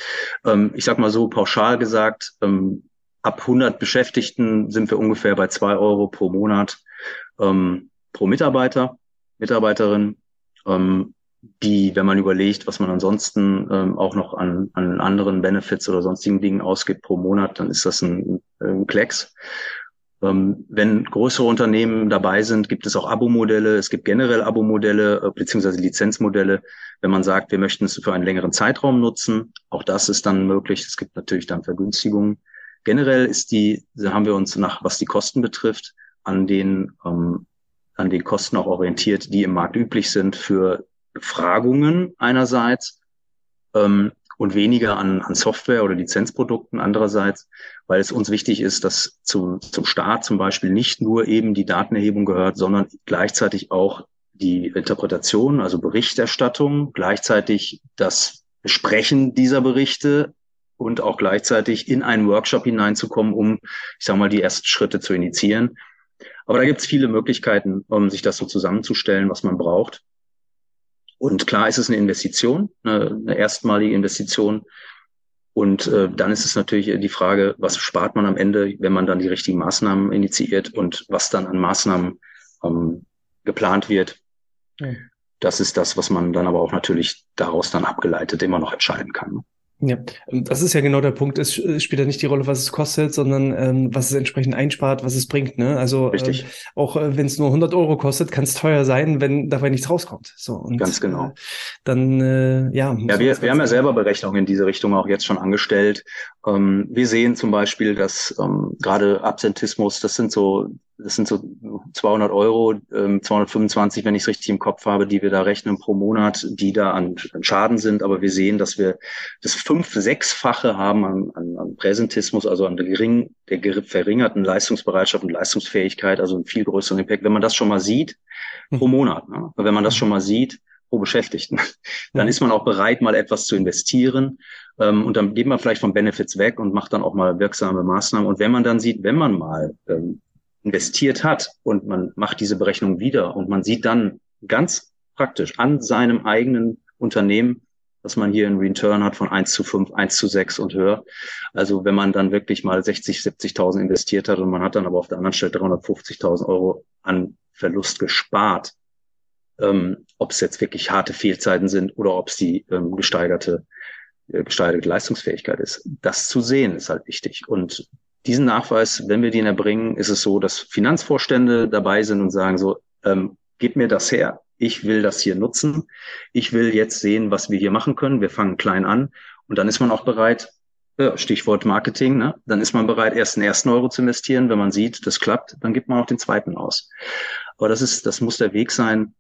Ähm, ich sag mal so pauschal gesagt, ähm, ab 100 Beschäftigten sind wir ungefähr bei zwei Euro pro Monat ähm, pro Mitarbeiter. Mitarbeiterin, ähm, die, wenn man überlegt, was man ansonsten ähm, auch noch an, an anderen Benefits oder sonstigen Dingen ausgibt pro Monat, dann ist das ein, ein Klecks. Ähm, wenn größere Unternehmen dabei sind, gibt es auch Abo-Modelle. Es gibt generell Abo-Modelle äh, beziehungsweise Lizenzmodelle, wenn man sagt, wir möchten es für einen längeren Zeitraum nutzen. Auch das ist dann möglich. Es gibt natürlich dann Vergünstigungen. Generell ist die, haben wir uns nach, was die Kosten betrifft, an den ähm, an den Kosten auch orientiert, die im Markt üblich sind für Befragungen einerseits ähm, und weniger an, an Software oder Lizenzprodukten andererseits, weil es uns wichtig ist, dass zu, zum Staat zum Beispiel nicht nur eben die Datenerhebung gehört, sondern gleichzeitig auch die Interpretation, also Berichterstattung, gleichzeitig das Besprechen dieser Berichte und auch gleichzeitig in einen Workshop hineinzukommen, um, ich sage mal, die ersten Schritte zu initiieren. Aber da gibt es viele Möglichkeiten, um sich das so zusammenzustellen, was man braucht. Und klar ist es eine Investition, eine, eine erstmalige Investition. Und äh, dann ist es natürlich die Frage, was spart man am Ende, wenn man dann die richtigen Maßnahmen initiiert und was dann an Maßnahmen ähm, geplant wird. Ja. Das ist das, was man dann aber auch natürlich daraus dann abgeleitet immer noch entscheiden kann. Ja, das ist ja genau der Punkt. Es spielt ja nicht die Rolle, was es kostet, sondern ähm, was es entsprechend einspart, was es bringt. Ne? Also Richtig. Äh, auch äh, wenn es nur 100 Euro kostet, kann es teuer sein, wenn dabei nichts rauskommt. So und ganz genau. Äh, dann äh, ja. Ja, wir, wir haben ja selber Berechnungen in diese Richtung auch jetzt schon angestellt. Ähm, wir sehen zum Beispiel, dass ähm, gerade Absentismus, das sind so das sind so 200 Euro, ähm, 225, wenn ich es richtig im Kopf habe, die wir da rechnen pro Monat, die da an, an Schaden sind. Aber wir sehen, dass wir das fünf-, sechsfache haben an, an, an Präsentismus, also an der, gering, der verringerten Leistungsbereitschaft und Leistungsfähigkeit, also einen viel größeren Impact. Wenn man das schon mal sieht, pro mhm. Monat, ne? wenn man das schon mal sieht, pro Beschäftigten, <laughs> dann ist man auch bereit, mal etwas zu investieren. Ähm, und dann geht man vielleicht von Benefits weg und macht dann auch mal wirksame Maßnahmen. Und wenn man dann sieht, wenn man mal ähm, investiert hat und man macht diese Berechnung wieder und man sieht dann ganz praktisch an seinem eigenen Unternehmen, dass man hier einen Return hat von 1 zu 5, 1 zu 6 und höher. Also wenn man dann wirklich mal 60, 70.000 investiert hat und man hat dann aber auf der anderen Stelle 350.000 Euro an Verlust gespart, ähm, ob es jetzt wirklich harte Fehlzeiten sind oder ob es die ähm, gesteigerte, äh, gesteigerte Leistungsfähigkeit ist. Das zu sehen ist halt wichtig. Und diesen Nachweis, wenn wir den erbringen, ist es so, dass Finanzvorstände dabei sind und sagen so, ähm, gib mir das her, ich will das hier nutzen, ich will jetzt sehen, was wir hier machen können, wir fangen klein an und dann ist man auch bereit, ja, Stichwort Marketing, ne? dann ist man bereit, erst den ersten Euro zu investieren, wenn man sieht, das klappt, dann gibt man auch den zweiten aus. Aber das ist, das muss der Weg sein,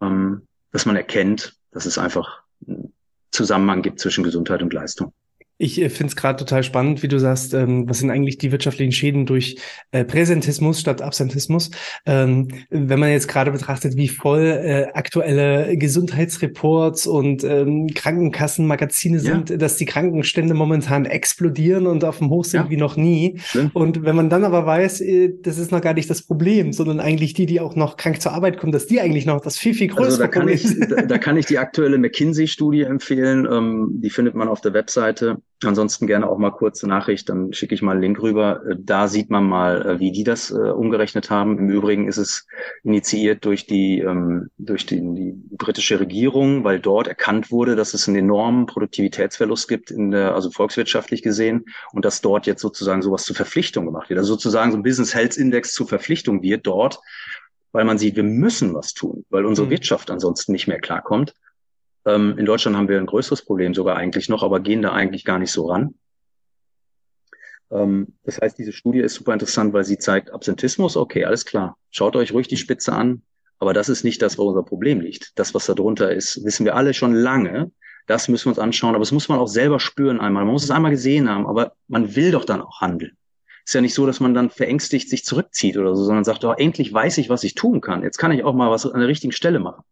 ähm, dass man erkennt, dass es einfach einen Zusammenhang gibt zwischen Gesundheit und Leistung. Ich äh, finde es gerade total spannend, wie du sagst, ähm, was sind eigentlich die wirtschaftlichen Schäden durch äh, Präsentismus statt Absentismus? Ähm, wenn man jetzt gerade betrachtet, wie voll äh, aktuelle Gesundheitsreports und ähm, Krankenkassenmagazine sind, ja. dass die Krankenstände momentan explodieren und auf dem Hoch sind ja. wie noch nie. Schlimm. Und wenn man dann aber weiß, äh, das ist noch gar nicht das Problem, sondern eigentlich die, die auch noch krank zur Arbeit kommen, dass die eigentlich noch das viel, viel größere also da Problem sind. Da, da, kann ich die aktuelle McKinsey-Studie empfehlen. Ähm, die findet man auf der Webseite Ansonsten gerne auch mal kurze Nachricht, dann schicke ich mal einen Link rüber. Äh, da sieht man mal, äh, wie die das äh, umgerechnet haben. Im Übrigen ist es initiiert durch die ähm, durch die, die britische Regierung, weil dort erkannt wurde, dass es einen enormen Produktivitätsverlust gibt in der, also volkswirtschaftlich gesehen, und dass dort jetzt sozusagen sowas zur Verpflichtung gemacht wird. Also sozusagen so ein Business Health Index zur Verpflichtung wird dort, weil man sieht, wir müssen was tun, weil unsere mhm. Wirtschaft ansonsten nicht mehr klarkommt. Ähm, in Deutschland haben wir ein größeres Problem sogar eigentlich noch, aber gehen da eigentlich gar nicht so ran. Ähm, das heißt, diese Studie ist super interessant, weil sie zeigt Absentismus. Okay, alles klar. Schaut euch ruhig die Spitze an. Aber das ist nicht das, wo unser Problem liegt. Das, was da drunter ist, wissen wir alle schon lange. Das müssen wir uns anschauen. Aber das muss man auch selber spüren einmal. Man muss es einmal gesehen haben. Aber man will doch dann auch handeln. Ist ja nicht so, dass man dann verängstigt sich zurückzieht oder so, sondern sagt, oh, endlich weiß ich, was ich tun kann. Jetzt kann ich auch mal was an der richtigen Stelle machen.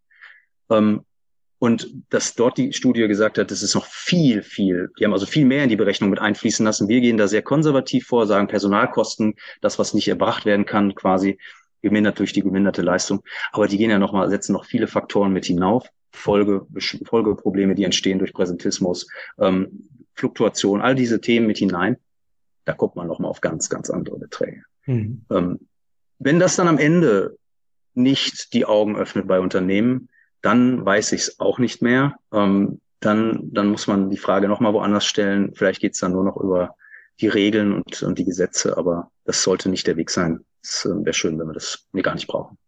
Ähm, und dass dort die Studie gesagt hat, das ist noch viel, viel, die haben also viel mehr in die Berechnung mit einfließen lassen. Wir gehen da sehr konservativ vor, sagen Personalkosten, das, was nicht erbracht werden kann, quasi gemindert durch die geminderte Leistung. Aber die gehen ja nochmal, setzen noch viele Faktoren mit hinauf. Folge, Folgeprobleme, die entstehen durch Präsentismus, ähm, Fluktuation, all diese Themen mit hinein. Da guckt man nochmal auf ganz, ganz andere Beträge. Mhm. Ähm, wenn das dann am Ende nicht die Augen öffnet bei Unternehmen, dann weiß ich es auch nicht mehr. Ähm, dann, dann muss man die Frage nochmal woanders stellen. Vielleicht geht es dann nur noch über die Regeln und, und die Gesetze, aber das sollte nicht der Weg sein. Es äh, wäre schön, wenn wir das nee, gar nicht brauchen.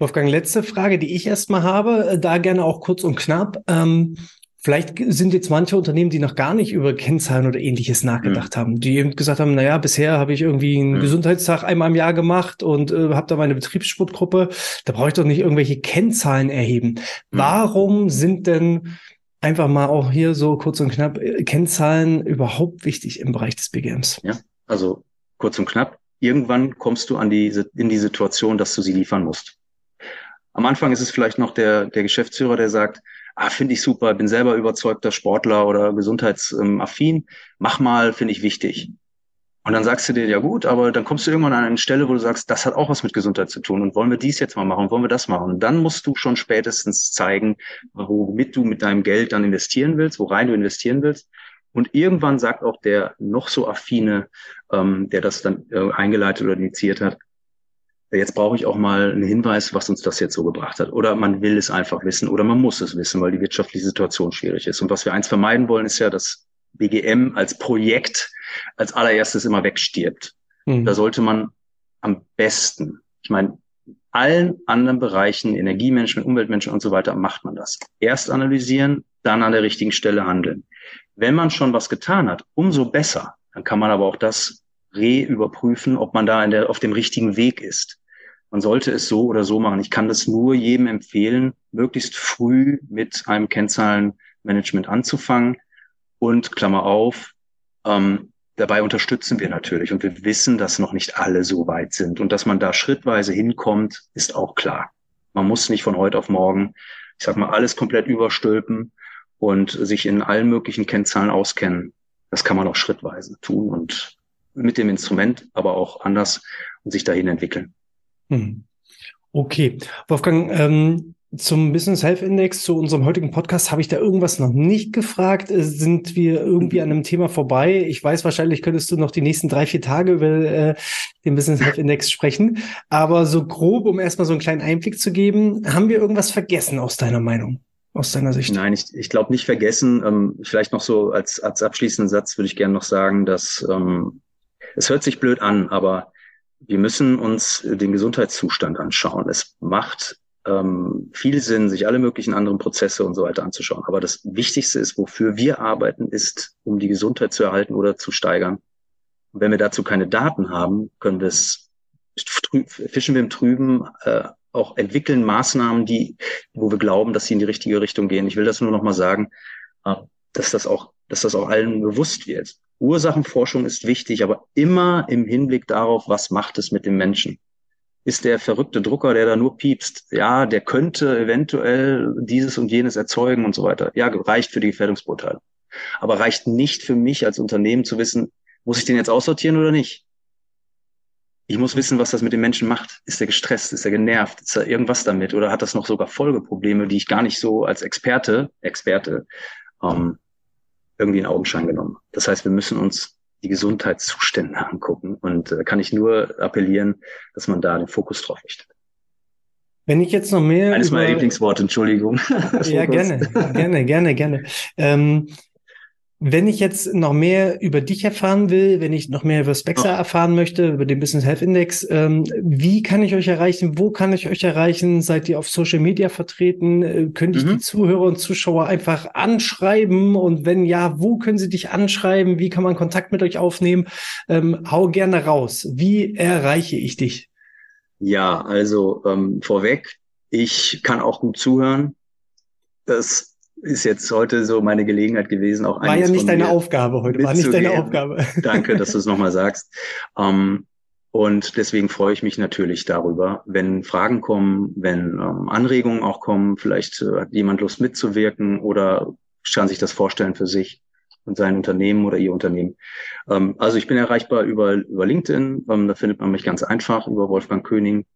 Wolfgang, letzte Frage, die ich erstmal habe, äh, da gerne auch kurz und knapp. Ähm, Vielleicht sind jetzt manche Unternehmen, die noch gar nicht über Kennzahlen oder ähnliches nachgedacht mhm. haben, die eben gesagt haben, naja, bisher habe ich irgendwie einen mhm. Gesundheitstag einmal im Jahr gemacht und äh, habe da meine Betriebssportgruppe, da brauche ich doch nicht irgendwelche Kennzahlen erheben. Mhm. Warum sind denn einfach mal auch hier so kurz und knapp äh, Kennzahlen überhaupt wichtig im Bereich des BGMs? Ja, also kurz und knapp, irgendwann kommst du an die, in die Situation, dass du sie liefern musst. Am Anfang ist es vielleicht noch der, der Geschäftsführer, der sagt, ah, finde ich super, bin selber überzeugter Sportler oder gesundheitsaffin, mach mal, finde ich wichtig. Und dann sagst du dir, ja gut, aber dann kommst du irgendwann an eine Stelle, wo du sagst, das hat auch was mit Gesundheit zu tun und wollen wir dies jetzt mal machen, wollen wir das machen. Und dann musst du schon spätestens zeigen, womit du mit deinem Geld dann investieren willst, worein du investieren willst. Und irgendwann sagt auch der noch so affine, ähm, der das dann äh, eingeleitet oder initiiert hat, jetzt brauche ich auch mal einen Hinweis, was uns das jetzt so gebracht hat. Oder man will es einfach wissen oder man muss es wissen, weil die wirtschaftliche Situation schwierig ist. Und was wir eins vermeiden wollen, ist ja, dass BGM als Projekt als allererstes immer wegstirbt. Mhm. Da sollte man am besten, ich meine, allen anderen Bereichen, Energiemanagement, Umweltmanagement und so weiter, macht man das. Erst analysieren, dann an der richtigen Stelle handeln. Wenn man schon was getan hat, umso besser. Dann kann man aber auch das re-überprüfen, ob man da der, auf dem richtigen Weg ist. Man sollte es so oder so machen. Ich kann das nur jedem empfehlen, möglichst früh mit einem Kennzahlenmanagement anzufangen. Und Klammer auf, ähm, dabei unterstützen wir natürlich. Und wir wissen, dass noch nicht alle so weit sind. Und dass man da schrittweise hinkommt, ist auch klar. Man muss nicht von heute auf morgen, ich sag mal, alles komplett überstülpen und sich in allen möglichen Kennzahlen auskennen. Das kann man auch schrittweise tun und mit dem Instrument, aber auch anders und sich dahin entwickeln. Hm. Okay, Wolfgang, ähm, zum Business Health Index, zu unserem heutigen Podcast, habe ich da irgendwas noch nicht gefragt? Äh, sind wir irgendwie an einem Thema vorbei? Ich weiß, wahrscheinlich könntest du noch die nächsten drei, vier Tage über äh, den Business Health Index sprechen. Aber so grob, um erstmal so einen kleinen Einblick zu geben, haben wir irgendwas vergessen aus deiner Meinung? Aus deiner Sicht? Nein, ich, ich glaube nicht vergessen. Ähm, vielleicht noch so als, als abschließenden Satz würde ich gerne noch sagen, dass ähm, es hört sich blöd an, aber wir müssen uns den Gesundheitszustand anschauen. Es macht ähm, viel Sinn, sich alle möglichen anderen Prozesse und so weiter anzuschauen. Aber das Wichtigste ist, wofür wir arbeiten, ist, um die Gesundheit zu erhalten oder zu steigern. Und wenn wir dazu keine Daten haben, können wir es fischen wir im Trüben, äh, auch entwickeln Maßnahmen, die, wo wir glauben, dass sie in die richtige Richtung gehen. Ich will das nur noch mal sagen, äh, dass das auch, dass das auch allen bewusst wird. Ursachenforschung ist wichtig, aber immer im Hinblick darauf, was macht es mit dem Menschen. Ist der verrückte Drucker, der da nur piepst, ja, der könnte eventuell dieses und jenes erzeugen und so weiter. Ja, reicht für die Gefährdungsbeurteilung. Aber reicht nicht für mich als Unternehmen zu wissen, muss ich den jetzt aussortieren oder nicht? Ich muss wissen, was das mit dem Menschen macht. Ist er gestresst? Ist er genervt? Ist er irgendwas damit? Oder hat das noch sogar Folgeprobleme, die ich gar nicht so als Experte, Experte ähm, irgendwie in Augenschein genommen. Das heißt, wir müssen uns die Gesundheitszustände angucken und äh, kann ich nur appellieren, dass man da den Fokus drauf richtet. Wenn ich jetzt noch mehr. Eines meiner Lieblingsworte, Entschuldigung. <laughs> ja, gerne, <laughs> gerne, gerne, gerne. Ähm, wenn ich jetzt noch mehr über dich erfahren will, wenn ich noch mehr über Spexa oh. erfahren möchte, über den Business Health Index, ähm, wie kann ich euch erreichen? Wo kann ich euch erreichen? Seid ihr auf Social Media vertreten? Äh, könnte ich mhm. die Zuhörer und Zuschauer einfach anschreiben? Und wenn ja, wo können sie dich anschreiben? Wie kann man Kontakt mit euch aufnehmen? Ähm, hau gerne raus. Wie erreiche ich dich? Ja, also ähm, vorweg, ich kann auch gut zuhören. Das ist jetzt heute so meine Gelegenheit gewesen, auch War ja nicht deine Aufgabe heute, war nicht deine Aufgabe. <laughs> Danke, dass du es nochmal sagst. Ähm, und deswegen freue ich mich natürlich darüber, wenn Fragen kommen, wenn ähm, Anregungen auch kommen, vielleicht äh, hat jemand Lust mitzuwirken oder kann sich das vorstellen für sich und sein Unternehmen oder ihr Unternehmen. Ähm, also ich bin erreichbar über, über LinkedIn, ähm, da findet man mich ganz einfach, über Wolfgang König.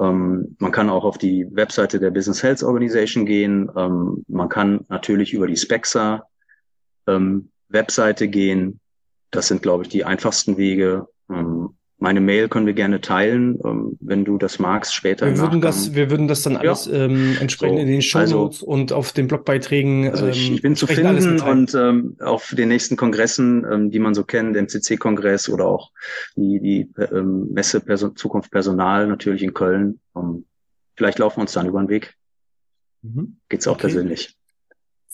Ähm, man kann auch auf die Webseite der Business Health Organization gehen. Ähm, man kann natürlich über die Spexa ähm, Webseite gehen. Das sind, glaube ich, die einfachsten Wege. Ähm, meine Mail können wir gerne teilen, ähm, wenn du das magst, später. Wir würden das, wir würden das dann alles ja. ähm, entsprechend so, in den Show Notes also, und auf den Blogbeiträgen. Also ich, ich bin zu finden und ähm, auf den nächsten Kongressen, ähm, die man so kennt, MCC-Kongress oder auch die, die ähm, Messe Person, Zukunft Personal natürlich in Köln. Ähm, vielleicht laufen wir uns dann über den Weg. Mhm. Geht's auch okay. persönlich.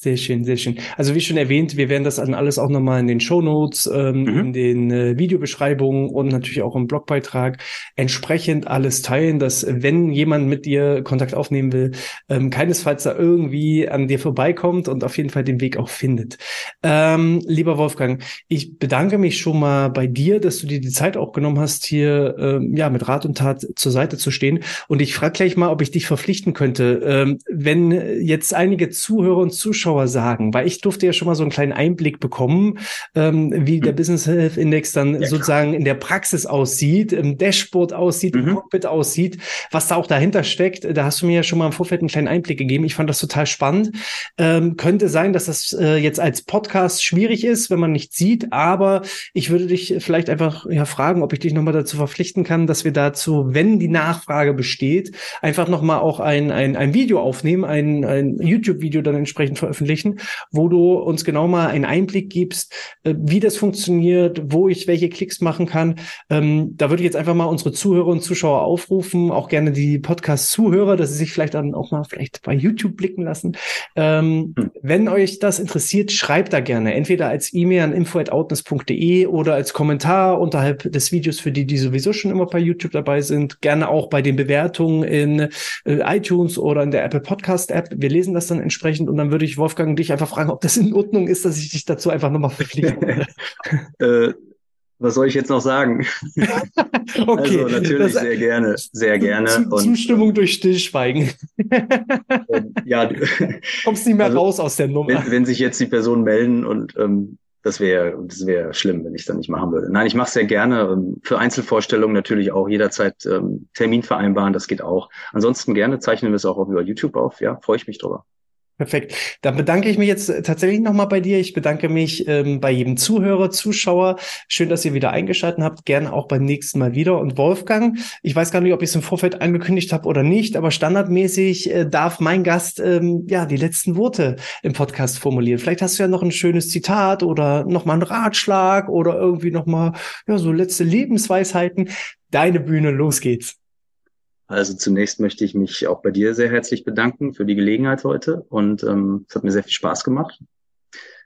Sehr schön, sehr schön. Also wie schon erwähnt, wir werden das dann alles auch nochmal in den Show Notes, ähm, mhm. in den äh, Videobeschreibungen und natürlich auch im Blogbeitrag entsprechend alles teilen, dass wenn jemand mit dir Kontakt aufnehmen will, ähm, keinesfalls da irgendwie an dir vorbeikommt und auf jeden Fall den Weg auch findet. Ähm, lieber Wolfgang, ich bedanke mich schon mal bei dir, dass du dir die Zeit auch genommen hast, hier ähm, ja mit Rat und Tat zur Seite zu stehen. Und ich frage gleich mal, ob ich dich verpflichten könnte, ähm, wenn jetzt einige Zuhörer und Zuschauer Zuschauer sagen? Weil ich durfte ja schon mal so einen kleinen Einblick bekommen, ähm, wie der hm. Business Health Index dann ja, sozusagen klar. in der Praxis aussieht, im Dashboard aussieht, mhm. im Cockpit aussieht, was da auch dahinter steckt. Da hast du mir ja schon mal im Vorfeld einen kleinen Einblick gegeben. Ich fand das total spannend. Ähm, könnte sein, dass das äh, jetzt als Podcast schwierig ist, wenn man nicht sieht, aber ich würde dich vielleicht einfach ja, fragen, ob ich dich nochmal dazu verpflichten kann, dass wir dazu, wenn die Nachfrage besteht, einfach nochmal auch ein, ein, ein Video aufnehmen, ein, ein YouTube-Video dann entsprechend veröffentlichen, wo du uns genau mal einen Einblick gibst, äh, wie das funktioniert, wo ich welche Klicks machen kann. Ähm, da würde ich jetzt einfach mal unsere Zuhörer und Zuschauer aufrufen, auch gerne die Podcast-Zuhörer, dass sie sich vielleicht dann auch mal vielleicht bei YouTube blicken lassen. Ähm, hm. Wenn euch das interessiert, schreibt da gerne. Entweder als E-Mail an info.outness.de oder als Kommentar unterhalb des Videos für die, die sowieso schon immer bei YouTube dabei sind. Gerne auch bei den Bewertungen in äh, iTunes oder in der Apple Podcast App. Wir lesen das dann entsprechend und dann würde ich Wolfgang dich einfach fragen, ob das in Ordnung ist, dass ich dich dazu einfach nochmal verpflichte. <laughs> äh, was soll ich jetzt noch sagen? <laughs> okay. Also natürlich das, sehr gerne, sehr gerne. und, Zustimmung durch Stillschweigen. ähm, ja, <laughs> kommst nicht mehr also, raus aus der Nummer. Wenn, wenn, sich jetzt die Personen melden und ähm, das wäre das wäre schlimm, wenn ich dann nicht machen würde. Nein, ich mache sehr gerne. Ähm, für Einzelvorstellungen natürlich auch jederzeit ähm, Termin vereinbaren, das geht auch. Ansonsten gerne zeichnen wir es auch über YouTube auf. Ja, freue ich mich drüber. Perfekt. Dann bedanke ich mich jetzt äh, tatsächlich nochmal bei dir. Ich bedanke mich ähm, bei jedem Zuhörer, Zuschauer. Schön, dass ihr wieder eingeschaltet habt. Gerne auch beim nächsten Mal wieder. Und Wolfgang, ich weiß gar nicht, ob ich es im Vorfeld angekündigt habe oder nicht, aber standardmäßig äh, darf mein Gast ähm, ja die letzten Worte im Podcast formulieren. Vielleicht hast du ja noch ein schönes Zitat oder nochmal einen Ratschlag oder irgendwie nochmal ja, so letzte Lebensweisheiten. Deine Bühne, los geht's. Also zunächst möchte ich mich auch bei dir sehr herzlich bedanken für die Gelegenheit heute und ähm, es hat mir sehr viel Spaß gemacht.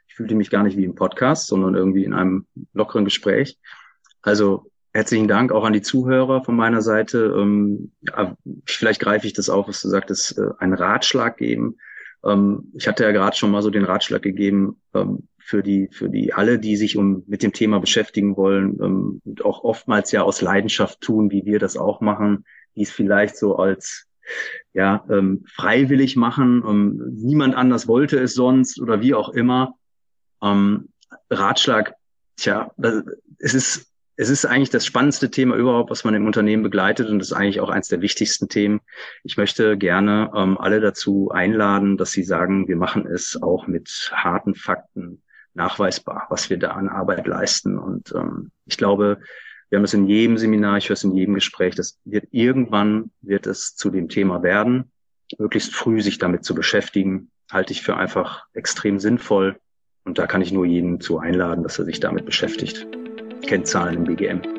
Ich fühlte mich gar nicht wie im Podcast, sondern irgendwie in einem lockeren Gespräch. Also herzlichen Dank auch an die Zuhörer von meiner Seite. Ähm, ja, vielleicht greife ich das auf, was du sagtest, äh, einen Ratschlag geben. Ähm, ich hatte ja gerade schon mal so den Ratschlag gegeben ähm, für die für die alle, die sich um mit dem Thema beschäftigen wollen ähm, und auch oftmals ja aus Leidenschaft tun, wie wir das auch machen die es vielleicht so als ja ähm, freiwillig machen. Ähm, niemand anders wollte es sonst oder wie auch immer. Ähm, Ratschlag, tja, es ist es ist eigentlich das spannendste Thema überhaupt, was man im Unternehmen begleitet und ist eigentlich auch eines der wichtigsten Themen. Ich möchte gerne ähm, alle dazu einladen, dass sie sagen, wir machen es auch mit harten Fakten nachweisbar, was wir da an Arbeit leisten. Und ähm, ich glaube, wir haben es in jedem Seminar, ich höre es in jedem Gespräch, das wird irgendwann wird es zu dem Thema werden. Möglichst früh sich damit zu beschäftigen, halte ich für einfach extrem sinnvoll. Und da kann ich nur jeden zu einladen, dass er sich damit beschäftigt. Kennzahlen im BGM.